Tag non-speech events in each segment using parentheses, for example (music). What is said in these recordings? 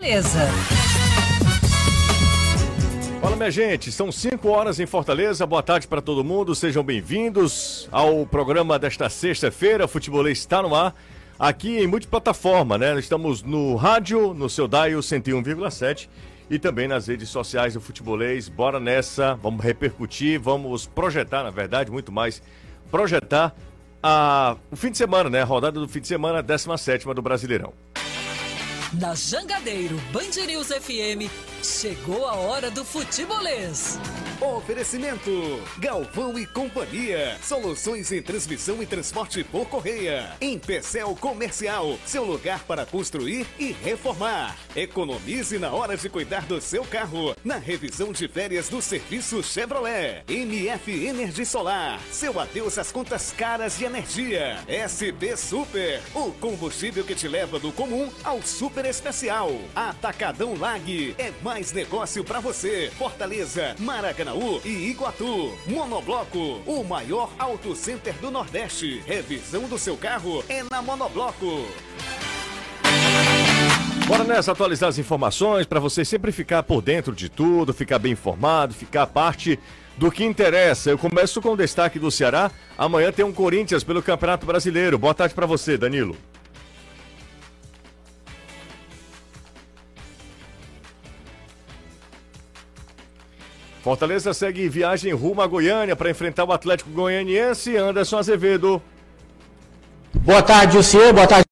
Beleza. Fala, minha gente. São 5 horas em Fortaleza. Boa tarde para todo mundo. Sejam bem-vindos ao programa desta sexta-feira. Futebolês está no ar. Aqui em multiplataforma, né? Estamos no rádio, no seu Daio 101,7 e também nas redes sociais do Futebolês. Bora nessa, vamos repercutir, vamos projetar, na verdade, muito mais projetar a, o fim de semana, né? A rodada do fim de semana, 17 do Brasileirão. Na Jangadeiro Band News FM, chegou a hora do futebolês. Oferecimento: Galvão e Companhia. Soluções em transmissão e transporte por correia. Em Pecel Comercial, seu lugar para construir e reformar. Economize na hora de cuidar do seu carro. Na revisão de férias do serviço Chevrolet. MF Energia Solar. Seu adeus às contas caras de energia. SP Super. O combustível que te leva do comum ao super especial. Atacadão Lag. É mais negócio para você. Fortaleza, Maracanã. Maracanaú e Iguatu. Monobloco, o maior auto center do Nordeste. Revisão do seu carro é na Monobloco. Bora nessa atualizar as informações para você sempre ficar por dentro de tudo, ficar bem informado, ficar parte do que interessa. Eu começo com o destaque do Ceará. Amanhã tem um Corinthians pelo Campeonato Brasileiro. Boa tarde para você, Danilo. Fortaleza segue viagem rumo a Goiânia para enfrentar o Atlético Goianiense. Anderson Azevedo. Boa tarde, Luciano. Boa tarde.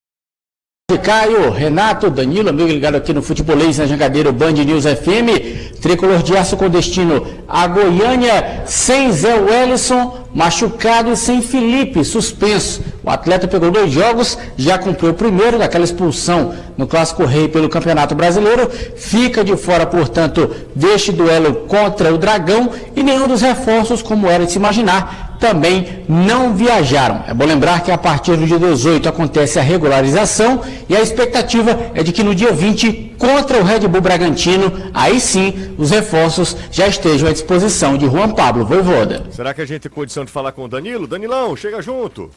Caio, Renato, Danilo, amigo ligado aqui no Futebolês na Jangadeiro Band News FM. Tricolor de aço com destino a Goiânia, sem Zé Wellison, machucado e sem Felipe, suspenso. O atleta pegou dois jogos, já cumpriu o primeiro daquela expulsão no Clássico Rei pelo Campeonato Brasileiro. Fica de fora, portanto, deste duelo contra o Dragão e nenhum dos reforços, como era de se imaginar, também não viajaram. É bom lembrar que a partir do dia 18 acontece a regularização e a expectativa é de que no dia 20, contra o Red Bull Bragantino, aí sim os reforços já estejam à disposição de Juan Pablo Voivoda. Será que a gente tem condição de falar com o Danilo? Danilão, chega junto.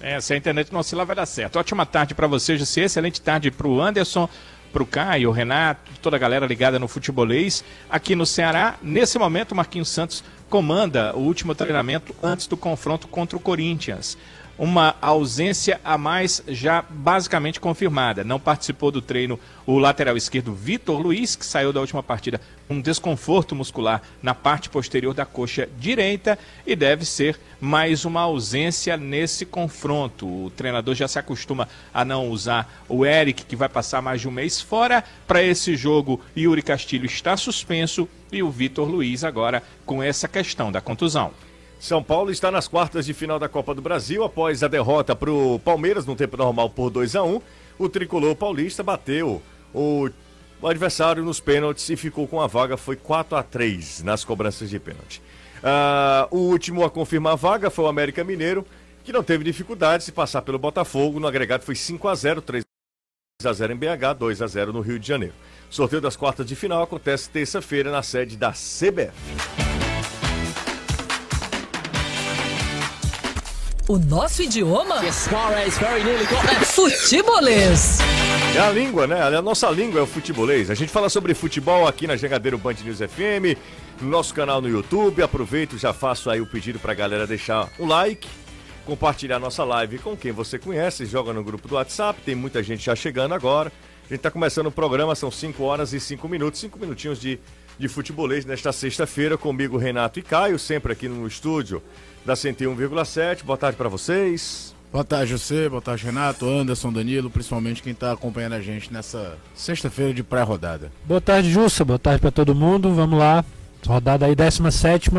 É, se a internet não oscilar, vai dar certo. Ótima tarde para você, José. Excelente tarde para o Anderson, para o Caio, o Renato, toda a galera ligada no futebolês. Aqui no Ceará, nesse momento, o Marquinhos Santos comanda o último treinamento antes do confronto contra o Corinthians uma ausência a mais já basicamente confirmada. Não participou do treino o lateral esquerdo Vitor Luiz, que saiu da última partida com um desconforto muscular na parte posterior da coxa direita e deve ser mais uma ausência nesse confronto. O treinador já se acostuma a não usar o Eric, que vai passar mais de um mês fora. Para esse jogo, Yuri Castilho está suspenso e o Vitor Luiz agora com essa questão da contusão. São Paulo está nas quartas de final da Copa do Brasil após a derrota para o Palmeiras no tempo normal por 2 a 1 O tricolor paulista bateu o, adversário nos pênaltis e ficou com a vaga, foi 4 a 3 nas cobranças de pênalti. Uh, o último a confirmar a vaga foi o América Mineiro, que não teve dificuldade de passar pelo Botafogo. No agregado foi 5 a 0 3 a 0 em BH, 2 a 0 no Rio de Janeiro. sorteio das quartas de final acontece terça-feira na sede da CBF. O nosso idioma é futebolês. É a língua, né? A nossa língua é o futebolês. A gente fala sobre futebol aqui na Jangadeiro Band News FM, no nosso canal no YouTube. Aproveito, já faço aí o pedido pra galera deixar um like, compartilhar nossa live com quem você conhece, joga no grupo do WhatsApp, tem muita gente já chegando agora. A gente tá começando o programa, são 5 horas e 5 minutos, 5 minutinhos de, de futebolês nesta sexta-feira, comigo Renato e Caio, sempre aqui no estúdio da 101,7. Boa tarde para vocês. Boa tarde, você, boa tarde, Renato, Anderson, Danilo, principalmente quem está acompanhando a gente nessa sexta-feira de pré-rodada. Boa tarde, Jussa, boa tarde para todo mundo. Vamos lá, rodada aí 17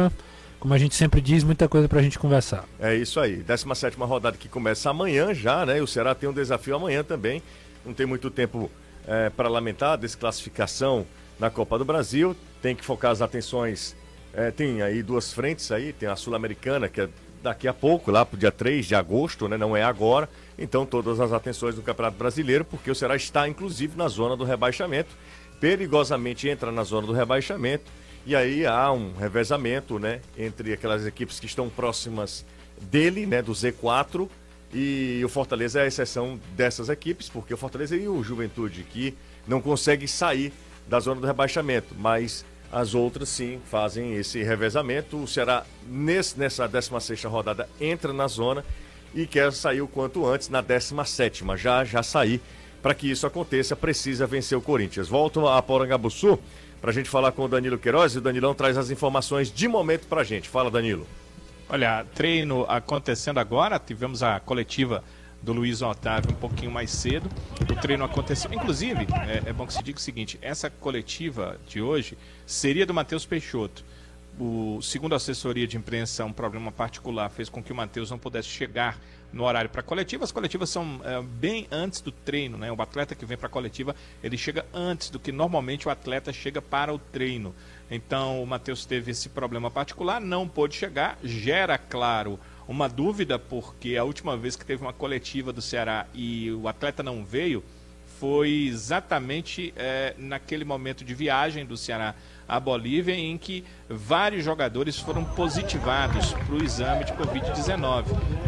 como a gente sempre diz, muita coisa para a gente conversar. É isso aí, 17 rodada que começa amanhã já, né? O Ceará tem um desafio amanhã também. Não tem muito tempo é, para lamentar a desclassificação na Copa do Brasil. Tem que focar as atenções é, tem aí duas frentes aí, tem a Sul-Americana, que é daqui a pouco, lá pro dia 3 de agosto, né? Não é agora. Então todas as atenções do Campeonato Brasileiro, porque o Ceará está inclusive na zona do rebaixamento, perigosamente entra na zona do rebaixamento, e aí há um revezamento, né, entre aquelas equipes que estão próximas dele, né, do Z4, E o Fortaleza é a exceção dessas equipes, porque o Fortaleza e o Juventude que não consegue sair da zona do rebaixamento, mas as outras sim fazem esse revezamento. O Ceará, nesse, nessa 16 rodada, entra na zona e quer sair o quanto antes na 17. Já já sair. Para que isso aconteça, precisa vencer o Corinthians. Volto a Porangabuçu para a gente falar com o Danilo Queiroz e o Danilão traz as informações de momento para a gente. Fala, Danilo. Olha, treino acontecendo agora, tivemos a coletiva do Luiz Otávio um pouquinho mais cedo. O treino aconteceu. Inclusive, é, é bom que se diga o seguinte: essa coletiva de hoje seria do Matheus Peixoto. O, segundo a assessoria de imprensa, um problema particular fez com que o Matheus não pudesse chegar no horário para a coletiva. As coletivas são é, bem antes do treino, né? O atleta que vem para a coletiva, ele chega antes do que normalmente o atleta chega para o treino. Então, o Matheus teve esse problema particular, não pôde chegar, gera, claro, uma dúvida, porque a última vez que teve uma coletiva do Ceará e o atleta não veio, foi exatamente é, naquele momento de viagem do Ceará à Bolívia, em que vários jogadores foram positivados para o exame de Covid-19.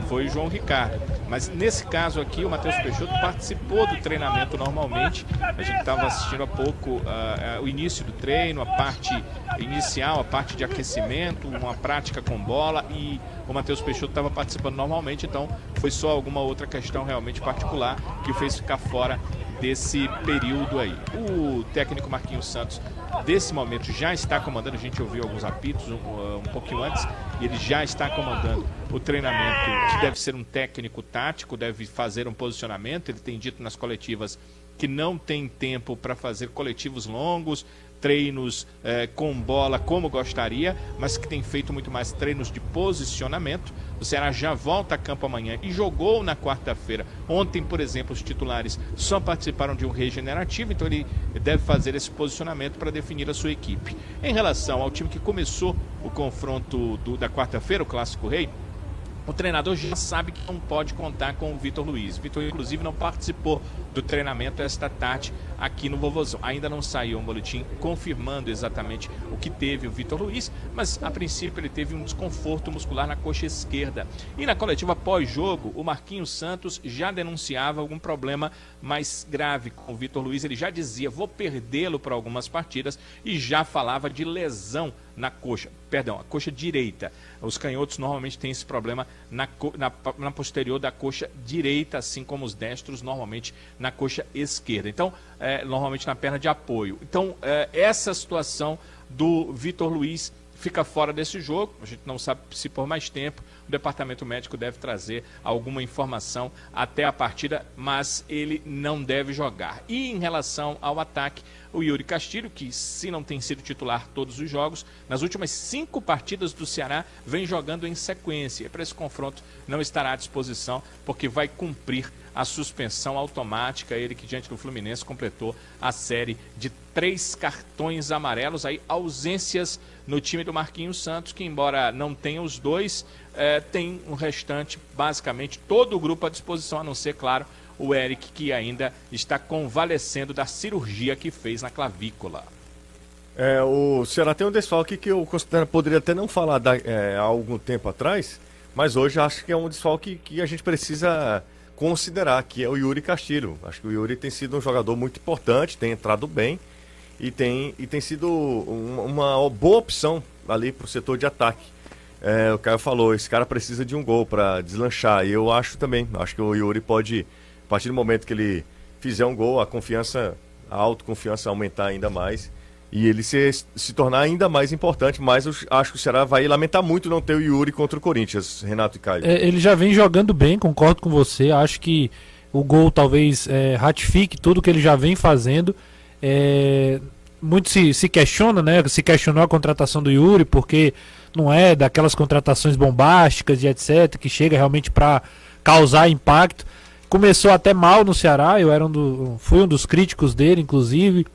Foi o João Ricardo. Mas nesse caso aqui, o Matheus Peixoto participou do treinamento normalmente. A gente estava assistindo há pouco uh, uh, o início do treino, a parte inicial, a parte de aquecimento, uma prática com bola e o Matheus Peixoto estava participando normalmente, então foi só alguma outra questão realmente particular que fez ficar fora desse período aí. O técnico Marquinhos Santos, desse momento, já está comandando, a gente ouviu alguns apitos um, um pouquinho antes, e ele já está comandando o treinamento, que deve ser um técnico tático, deve fazer um posicionamento, ele tem dito nas coletivas que não tem tempo para fazer coletivos longos, treinos eh, com bola como gostaria, mas que tem feito muito mais treinos de posicionamento. O Ceará já volta a campo amanhã e jogou na quarta-feira. Ontem, por exemplo, os titulares só participaram de um regenerativo, então ele deve fazer esse posicionamento para definir a sua equipe. Em relação ao time que começou o confronto do, da quarta-feira, o Clássico Rei, o treinador já sabe que não pode contar com o Vitor Luiz. Vitor, inclusive, não participou do treinamento esta tarde aqui no Vovozão. Ainda não saiu um boletim confirmando exatamente o que teve o Vitor Luiz, mas a princípio ele teve um desconforto muscular na coxa esquerda. E na coletiva pós-jogo, o Marquinhos Santos já denunciava algum problema mais grave com o Vitor Luiz. Ele já dizia: vou perdê-lo para algumas partidas e já falava de lesão na coxa, perdão, a coxa direita. Os canhotos normalmente têm esse problema na, na, na, posterior da coxa direita, assim como os destros normalmente na coxa esquerda. Então, é, normalmente na perna de apoio. Então, é, essa situação do Vitor Luiz fica fora desse jogo. A gente não sabe se por mais tempo o departamento médico deve trazer alguma informação até a partida, mas ele não deve jogar. E em relação ao ataque, o Yuri Castilho, que se não tem sido titular todos os jogos, nas últimas cinco partidas do Ceará vem jogando em sequência. E para esse confronto não estará à disposição, porque vai cumprir a suspensão automática. Ele que diante do Fluminense completou a série de três cartões amarelos, aí ausências no time do Marquinhos Santos, que embora não tenha os dois, é, tem o um restante, basicamente todo o grupo à disposição, a não ser, claro, o Eric, que ainda está convalescendo da cirurgia que fez na clavícula. É, o Ceará tem um desfalque que eu considero, poderia até não falar da, é, há algum tempo atrás, mas hoje acho que é um desfalque que a gente precisa considerar, que é o Yuri Castilho. Acho que o Yuri tem sido um jogador muito importante, tem entrado bem e tem, e tem sido uma, uma boa opção ali para o setor de ataque. É, o Caio falou, esse cara precisa de um gol para deslanchar. E eu acho também, acho que o Yuri pode a partir do momento que ele fizer um gol, a confiança, a autoconfiança aumentar ainda mais e ele se, se tornar ainda mais importante. Mas eu acho que o Ceará vai lamentar muito não ter o Yuri contra o Corinthians, Renato e Caio. É, ele já vem jogando bem, concordo com você. Acho que o gol talvez é, ratifique tudo que ele já vem fazendo. É, muito se, se questiona, né? Se questionou a contratação do Yuri, porque não é daquelas contratações bombásticas e etc., que chega realmente para causar impacto. Começou até mal no Ceará, eu era um do, fui um dos críticos dele, inclusive,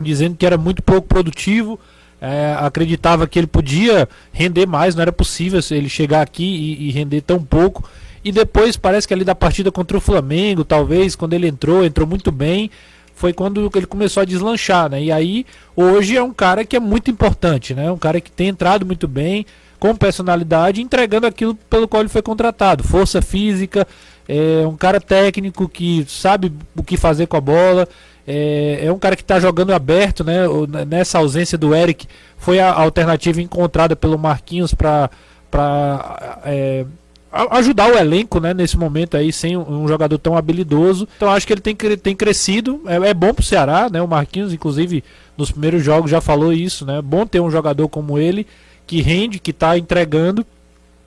dizendo que era muito pouco produtivo. É, acreditava que ele podia render mais, não era possível ele chegar aqui e, e, render tão pouco. E depois parece que ali da partida contra o Flamengo, talvez, quando ele entrou, entrou muito bem, foi quando ele começou a deslanchar, né? E aí, hoje é um cara que é muito importante, né? Um cara que tem entrado muito bem, com personalidade, entregando aquilo pelo qual ele foi contratado. Força física, é um cara técnico que sabe o que fazer com a bola. É, é um cara que está jogando aberto, né? Nessa ausência do Eric, foi a alternativa encontrada pelo Marquinhos para é, ajudar o elenco, né? Nesse momento aí, sem um, jogador tão habilidoso. Então acho que ele tem, tem crescido. É, é bom para o Ceará, né? O Marquinhos, inclusive, nos primeiros jogos já falou isso, né? Bom ter um jogador como ele que rende, que está entregando.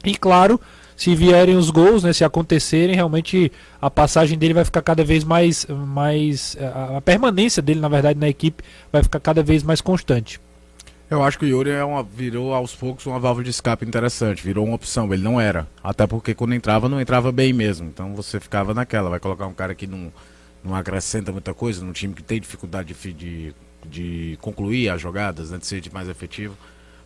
E claro, se vierem os gols, né, se acontecerem, realmente a passagem dele vai ficar cada vez mais, mais a permanência dele, na verdade, na equipe vai ficar cada vez mais constante. Eu acho que o Yuri é uma, virou aos poucos uma válvula de escape interessante, virou uma opção, ele não era. Até porque quando entrava, não entrava bem mesmo. Então você ficava naquela, vai colocar um cara que não, não acrescenta muita coisa, num time que tem dificuldade de, de, de concluir as jogadas, né, de ser mais efetivo.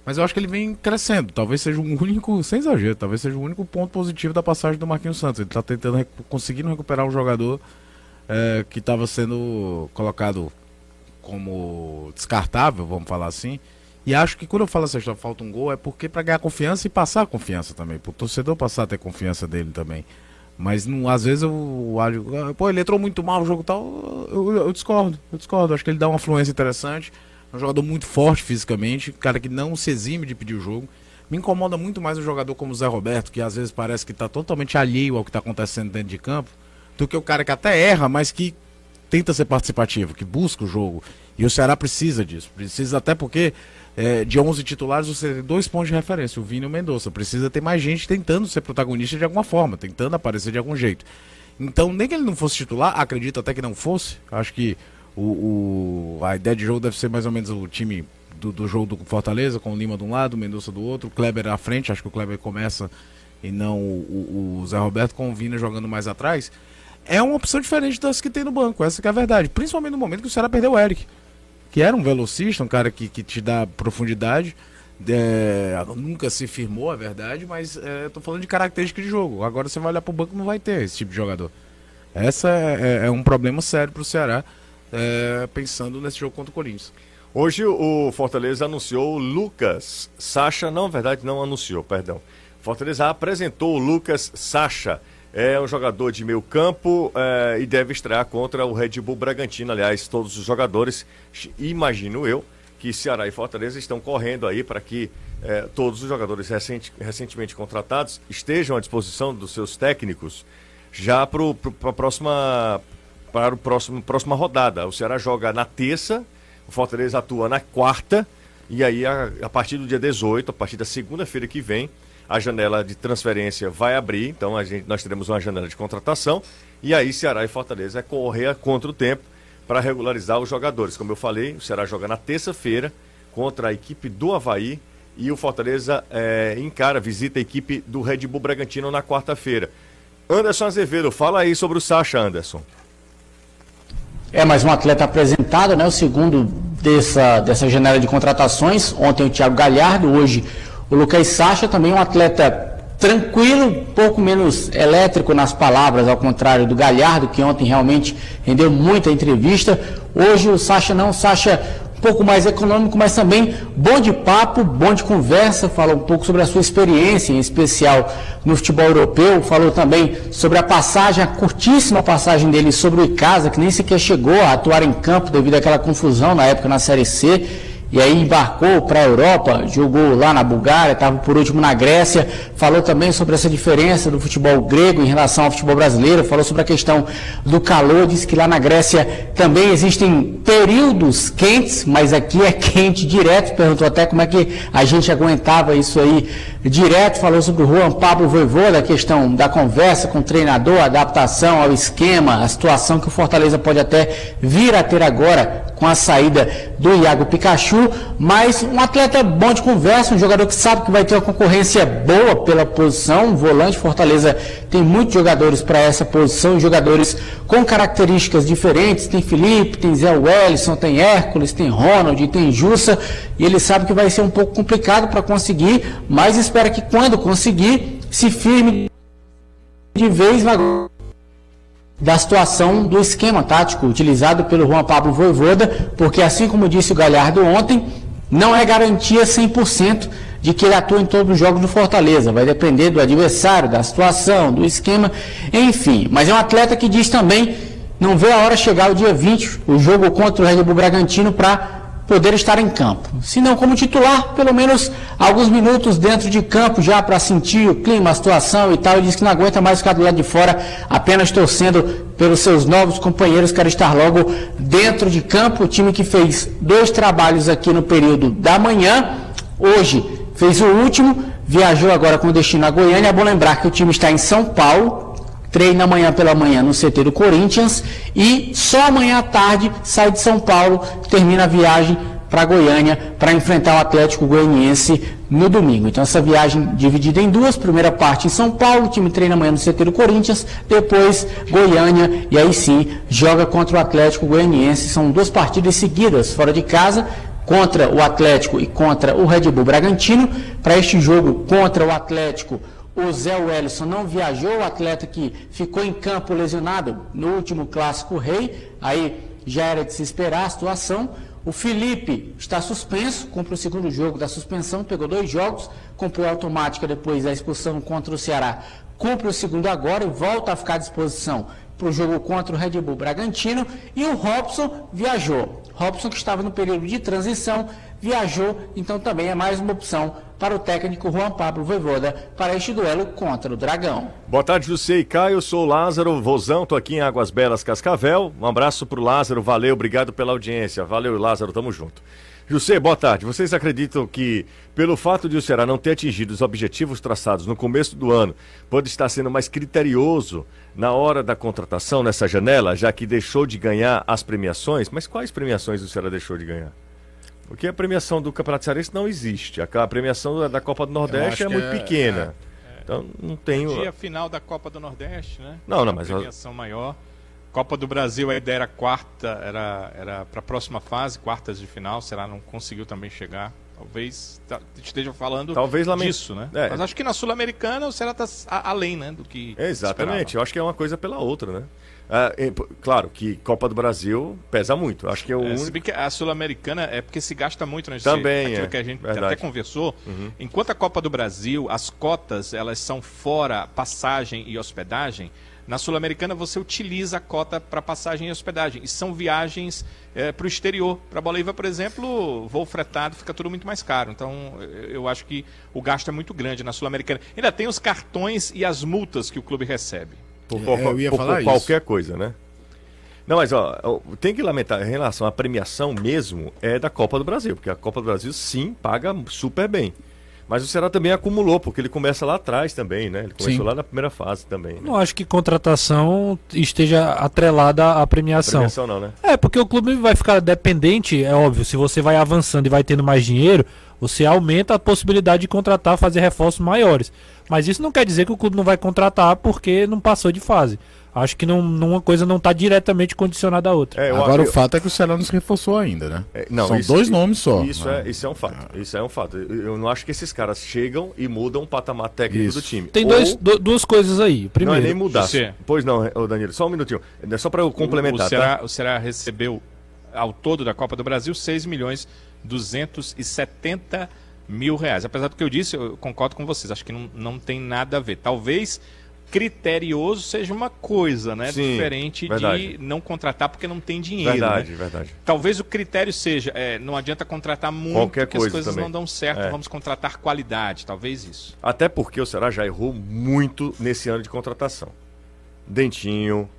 Mas eu acho que ele vem crescendo. Talvez seja o único, sem exagero, talvez seja o único ponto positivo da passagem do Marquinhos Santos. Ele está tentando, conseguindo recuperar um jogador é, que estava sendo colocado como descartável, vamos falar assim. E acho que quando eu falo assim, falta um gol, é porque para ganhar confiança e passar confiança também. Para o torcedor passar a ter confiança dele também. Mas não, às vezes eu acho, pô, ele entrou muito mal no jogo tal. Eu, eu, eu discordo, eu discordo. Acho que ele dá uma fluência interessante. É um jogador muito forte fisicamente, cara que não se exime de pedir o jogo. Me incomoda muito mais um jogador como o Zé Roberto, que às vezes parece que está totalmente alheio ao que está acontecendo dentro de campo, do que o cara que até erra, mas que tenta ser participativo, que busca o jogo. E o Ceará precisa disso. Precisa até porque é, de 11 titulares você tem dois pontos de referência, o Vini e o Mendonça. Precisa ter mais gente tentando ser protagonista de alguma forma, tentando aparecer de algum jeito. Então, nem que ele não fosse titular, acredito até que não fosse. Acho que o, o, a ideia de jogo deve ser mais ou menos o time do, do jogo do Fortaleza, com o Lima de um lado, o Mendonça do outro, o Kleber à frente, acho que o Kleber começa e não o, o Zé Roberto com o Vina jogando mais atrás. É uma opção diferente das que tem no banco, essa é a verdade. Principalmente no momento que o Ceará perdeu o Eric, que era um velocista, um cara que, que te dá profundidade. É, nunca se firmou, a verdade, mas é, tô falando de característica de jogo. Agora você vai olhar pro banco não vai ter esse tipo de jogador. Essa é, é, é um problema sério pro Ceará é, pensando nesse jogo contra o Corinthians. Hoje o Fortaleza anunciou o Lucas Sacha, não, na verdade não anunciou, perdão. Fortaleza apresentou o Lucas Sacha. É um jogador de meio campo é, e deve estrear contra o Red Bull Bragantino. Aliás, todos os jogadores, imagino eu, que Ceará e Fortaleza estão correndo aí para que é, todos os jogadores recente, recentemente contratados estejam à disposição dos seus técnicos já para a próxima para o próximo próxima rodada. O Ceará joga na terça, o Fortaleza atua na quarta e aí a, a partir do dia 18, a partir da segunda-feira que vem, a janela de transferência vai abrir, então a gente, nós teremos uma janela de contratação e aí Ceará e Fortaleza é correr contra o tempo para regularizar os jogadores. Como eu falei, o Ceará joga na terça-feira contra a equipe do Havaí e o Fortaleza é, encara, visita a equipe do Red Bull Bragantino na quarta-feira. Anderson Azevedo, fala aí sobre o Sacha, Anderson. É mais um atleta apresentado, né? O segundo dessa, dessa janela de contratações. Ontem o Thiago Galhardo, hoje o Lucas Sacha, também um atleta tranquilo, pouco menos elétrico nas palavras, ao contrário do Galhardo, que ontem realmente rendeu muita entrevista. Hoje o Sacha não, o Sacha um pouco mais econômico, mas também bom de papo, bom de conversa, falou um pouco sobre a sua experiência, em especial no futebol europeu, falou também sobre a passagem, a curtíssima passagem dele sobre o Icasa, que nem sequer chegou a atuar em campo devido àquela confusão na época na Série C e aí embarcou para a Europa, jogou lá na Bulgária, estava por último na Grécia, falou também sobre essa diferença do futebol grego em relação ao futebol brasileiro, falou sobre a questão do calor, disse que lá na Grécia também existem períodos quentes, mas aqui é (laughs) quente direto, perguntou até como é que a gente aguentava isso aí direto, falou sobre o Juan Pablo Voivoda, a questão da conversa com o treinador, adaptação ao esquema, a situação que o Fortaleza pode até vir a ter agora com a saída do Iago Pikachu, mas um atleta bom de conversa, um jogador que sabe que vai ter uma concorrência boa pela posição, volante. Fortaleza tem muitos jogadores para essa posição, jogadores com características diferentes, tem Felipe, tem Zé Wellison, tem Hércules, tem Ronald, tem Jussa, e ele sabe que vai ser um pouco complicado para conseguir, mas espera que quando conseguir, se firme de vez na da situação do esquema tático utilizado pelo Juan Pablo Voivoda, porque assim como disse o Galhardo ontem, não é garantia 100% de que ele atua em todos os jogos do Fortaleza. Vai depender do adversário, da situação, do esquema, enfim. Mas é um atleta que diz também não vê a hora chegar o dia 20, o jogo contra o Red Bull Bragantino, para poder estar em campo. Se não como titular, pelo menos alguns minutos dentro de campo já para sentir o clima, a situação e tal. Ele disse que não aguenta mais ficar do lado de fora, apenas torcendo pelos seus novos companheiros, quer estar logo dentro de campo. O time que fez dois trabalhos aqui no período da manhã, hoje fez o último, viajou agora com destino a Goiânia. É bom lembrar que o time está em São Paulo, treina amanhã pela manhã no CT do Corinthians e só amanhã à tarde sai de São Paulo, termina a viagem para Goiânia para enfrentar o Atlético Goianiense no domingo. Então essa viagem dividida em duas, primeira parte em São Paulo, o time treina amanhã no CT do Corinthians, depois Goiânia e aí sim joga contra o Atlético Goianiense. São duas partidas seguidas fora de casa, contra o Atlético e contra o Red Bull Bragantino. Para este jogo contra o Atlético, o Zé Wellison não viajou, o atleta que ficou em campo lesionado no último clássico rei, aí já era de se esperar a situação. O Felipe está suspenso, cumpre o segundo jogo da suspensão, pegou dois jogos, cumpriu automática depois da expulsão contra o Ceará, cumpre o segundo agora e volta a ficar à disposição para o jogo contra o Red Bull Bragantino. E o Robson viajou. Robson, que estava no período de transição, viajou, então também é mais uma opção para o técnico Juan Pablo Voivoda para este duelo contra o Dragão. Boa tarde, José e Caio. Sou o Lázaro Vozão, estou aqui em Águas Belas, Cascavel. Um abraço para o Lázaro, valeu, obrigado pela audiência. Valeu, Lázaro, tamo junto. José, boa tarde. Vocês acreditam que, pelo fato de o Ceará não ter atingido os objetivos traçados no começo do ano, pode estar sendo mais criterioso na hora da contratação nessa janela, já que deixou de ganhar as premiações? Mas quais premiações o Ceará deixou de ganhar? Porque a premiação do Campeonato Cearense não existe. A premiação da Copa do Nordeste é muito é, pequena. É, então não tem. O dia final da Copa do Nordeste, né? Não, não, mas. A premiação maior. Copa do Brasil, a ideia era quarta, era, era para a próxima fase, quartas de final. Será não conseguiu também chegar. Talvez tá, esteja falando Talvez disso, né? É. Mas acho que na Sul-Americana o Ceará está além né, do que. Exatamente, eu acho que é uma coisa pela outra, né? Ah, claro que Copa do Brasil pesa muito. Acho que é o é, único... Se bem que a Sul-Americana é porque se gasta muito, né? Também Aquilo é. que a gente Verdade. até conversou. Uhum. Enquanto a Copa do Brasil, as cotas, elas são fora passagem e hospedagem. Na Sul-Americana você utiliza a cota para passagem e hospedagem. E são viagens é, para o exterior. Para Bolívia, por exemplo, voo fretado fica tudo muito mais caro. Então eu acho que o gasto é muito grande na Sul-Americana. Ainda tem os cartões e as multas que o clube recebe. Por, por, é, eu ia por, falar por qualquer coisa, né? Não, mas ó, tem que lamentar, em relação à premiação mesmo, é da Copa do Brasil, porque a Copa do Brasil sim paga super bem. Mas o Ceará também acumulou, porque ele começa lá atrás também, né? Ele começou Sim. lá na primeira fase também. Né? Não acho que contratação esteja atrelada à premiação. Premiação não, né? É, porque o clube vai ficar dependente, é óbvio, se você vai avançando e vai tendo mais dinheiro, você aumenta a possibilidade de contratar, fazer reforços maiores. Mas isso não quer dizer que o clube não vai contratar porque não passou de fase. Acho que não, uma coisa não está diretamente condicionada à outra. É, Agora eu... o fato é que o Ceará não se reforçou ainda, né? É, não, São isso, dois nomes só. Isso, é, isso é um fato. Isso é um fato. Eu não acho que esses caras chegam e mudam o patamar técnico isso. do time. Tem Ou... dois, do, duas coisas aí. Primeiro, não é nem mudar. Você... Pois não, Danilo, só um minutinho. É só para eu complementar. O, o, Ceará, tá? o Ceará recebeu ao todo da Copa do Brasil 6 milhões 270 mil reais. Apesar do que eu disse, eu concordo com vocês, acho que não, não tem nada a ver. Talvez criterioso seja uma coisa, né? Sim, Diferente verdade. de não contratar porque não tem dinheiro. Verdade, né? verdade. Talvez o critério seja, é, não adianta contratar muito Qualquer porque coisa as coisas também. não dão certo, é. vamos contratar qualidade, talvez isso. Até porque o Ceará já errou muito nesse ano de contratação. Dentinho,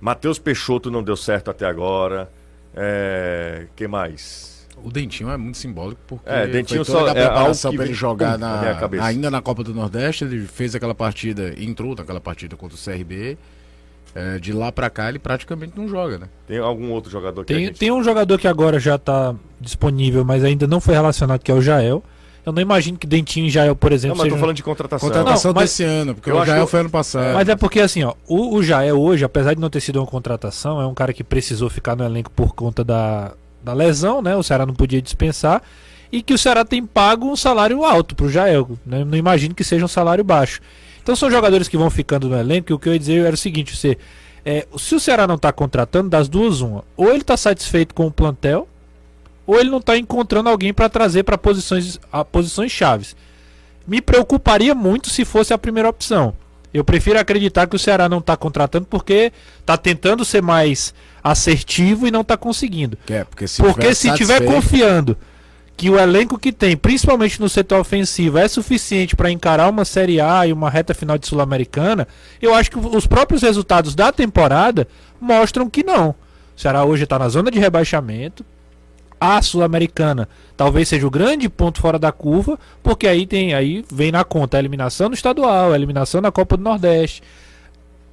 Matheus Peixoto não deu certo até agora. É, que mais? O Dentinho é muito simbólico porque é, Dentinho só a preparação é para ele jogar na, na ainda na Copa do Nordeste, ele fez aquela partida, entrou naquela partida contra o CRB. É, de lá para cá ele praticamente não joga, né? Tem algum outro jogador que tem, gente... tem um jogador que agora já está disponível, mas ainda não foi relacionado, que é o Jael. Eu não imagino que Dentinho e Jael, por exemplo. Não, mas sejam... tô falando de contratação. Contratação não, mas... desse ano, porque o Jael foi ano passado. Mas é porque assim, ó, o, o Jael hoje, apesar de não ter sido uma contratação, é um cara que precisou ficar no elenco por conta da, da lesão, né? O Ceará não podia dispensar. E que o Ceará tem pago um salário alto para o Jael. Né? Não imagino que seja um salário baixo. Então são jogadores que vão ficando no elenco. E o que eu ia dizer era o seguinte: você, é, se o Ceará não está contratando, das duas, uma. Ou ele está satisfeito com o plantel, ou ele não está encontrando alguém para trazer para posições, a posições chaves. Me preocuparia muito se fosse a primeira opção. Eu prefiro acreditar que o Ceará não está contratando porque está tentando ser mais assertivo e não está conseguindo. É, porque se porque se estiver satisfeito- confiando que o elenco que tem, principalmente no setor ofensivo, é suficiente para encarar uma Série A e uma reta final de Sul-Americana, eu acho que os próprios resultados da temporada mostram que não. O Ceará hoje está na zona de rebaixamento. A Sul-Americana. Talvez seja o grande ponto fora da curva, porque aí tem aí vem na conta a eliminação no estadual, a eliminação na Copa do Nordeste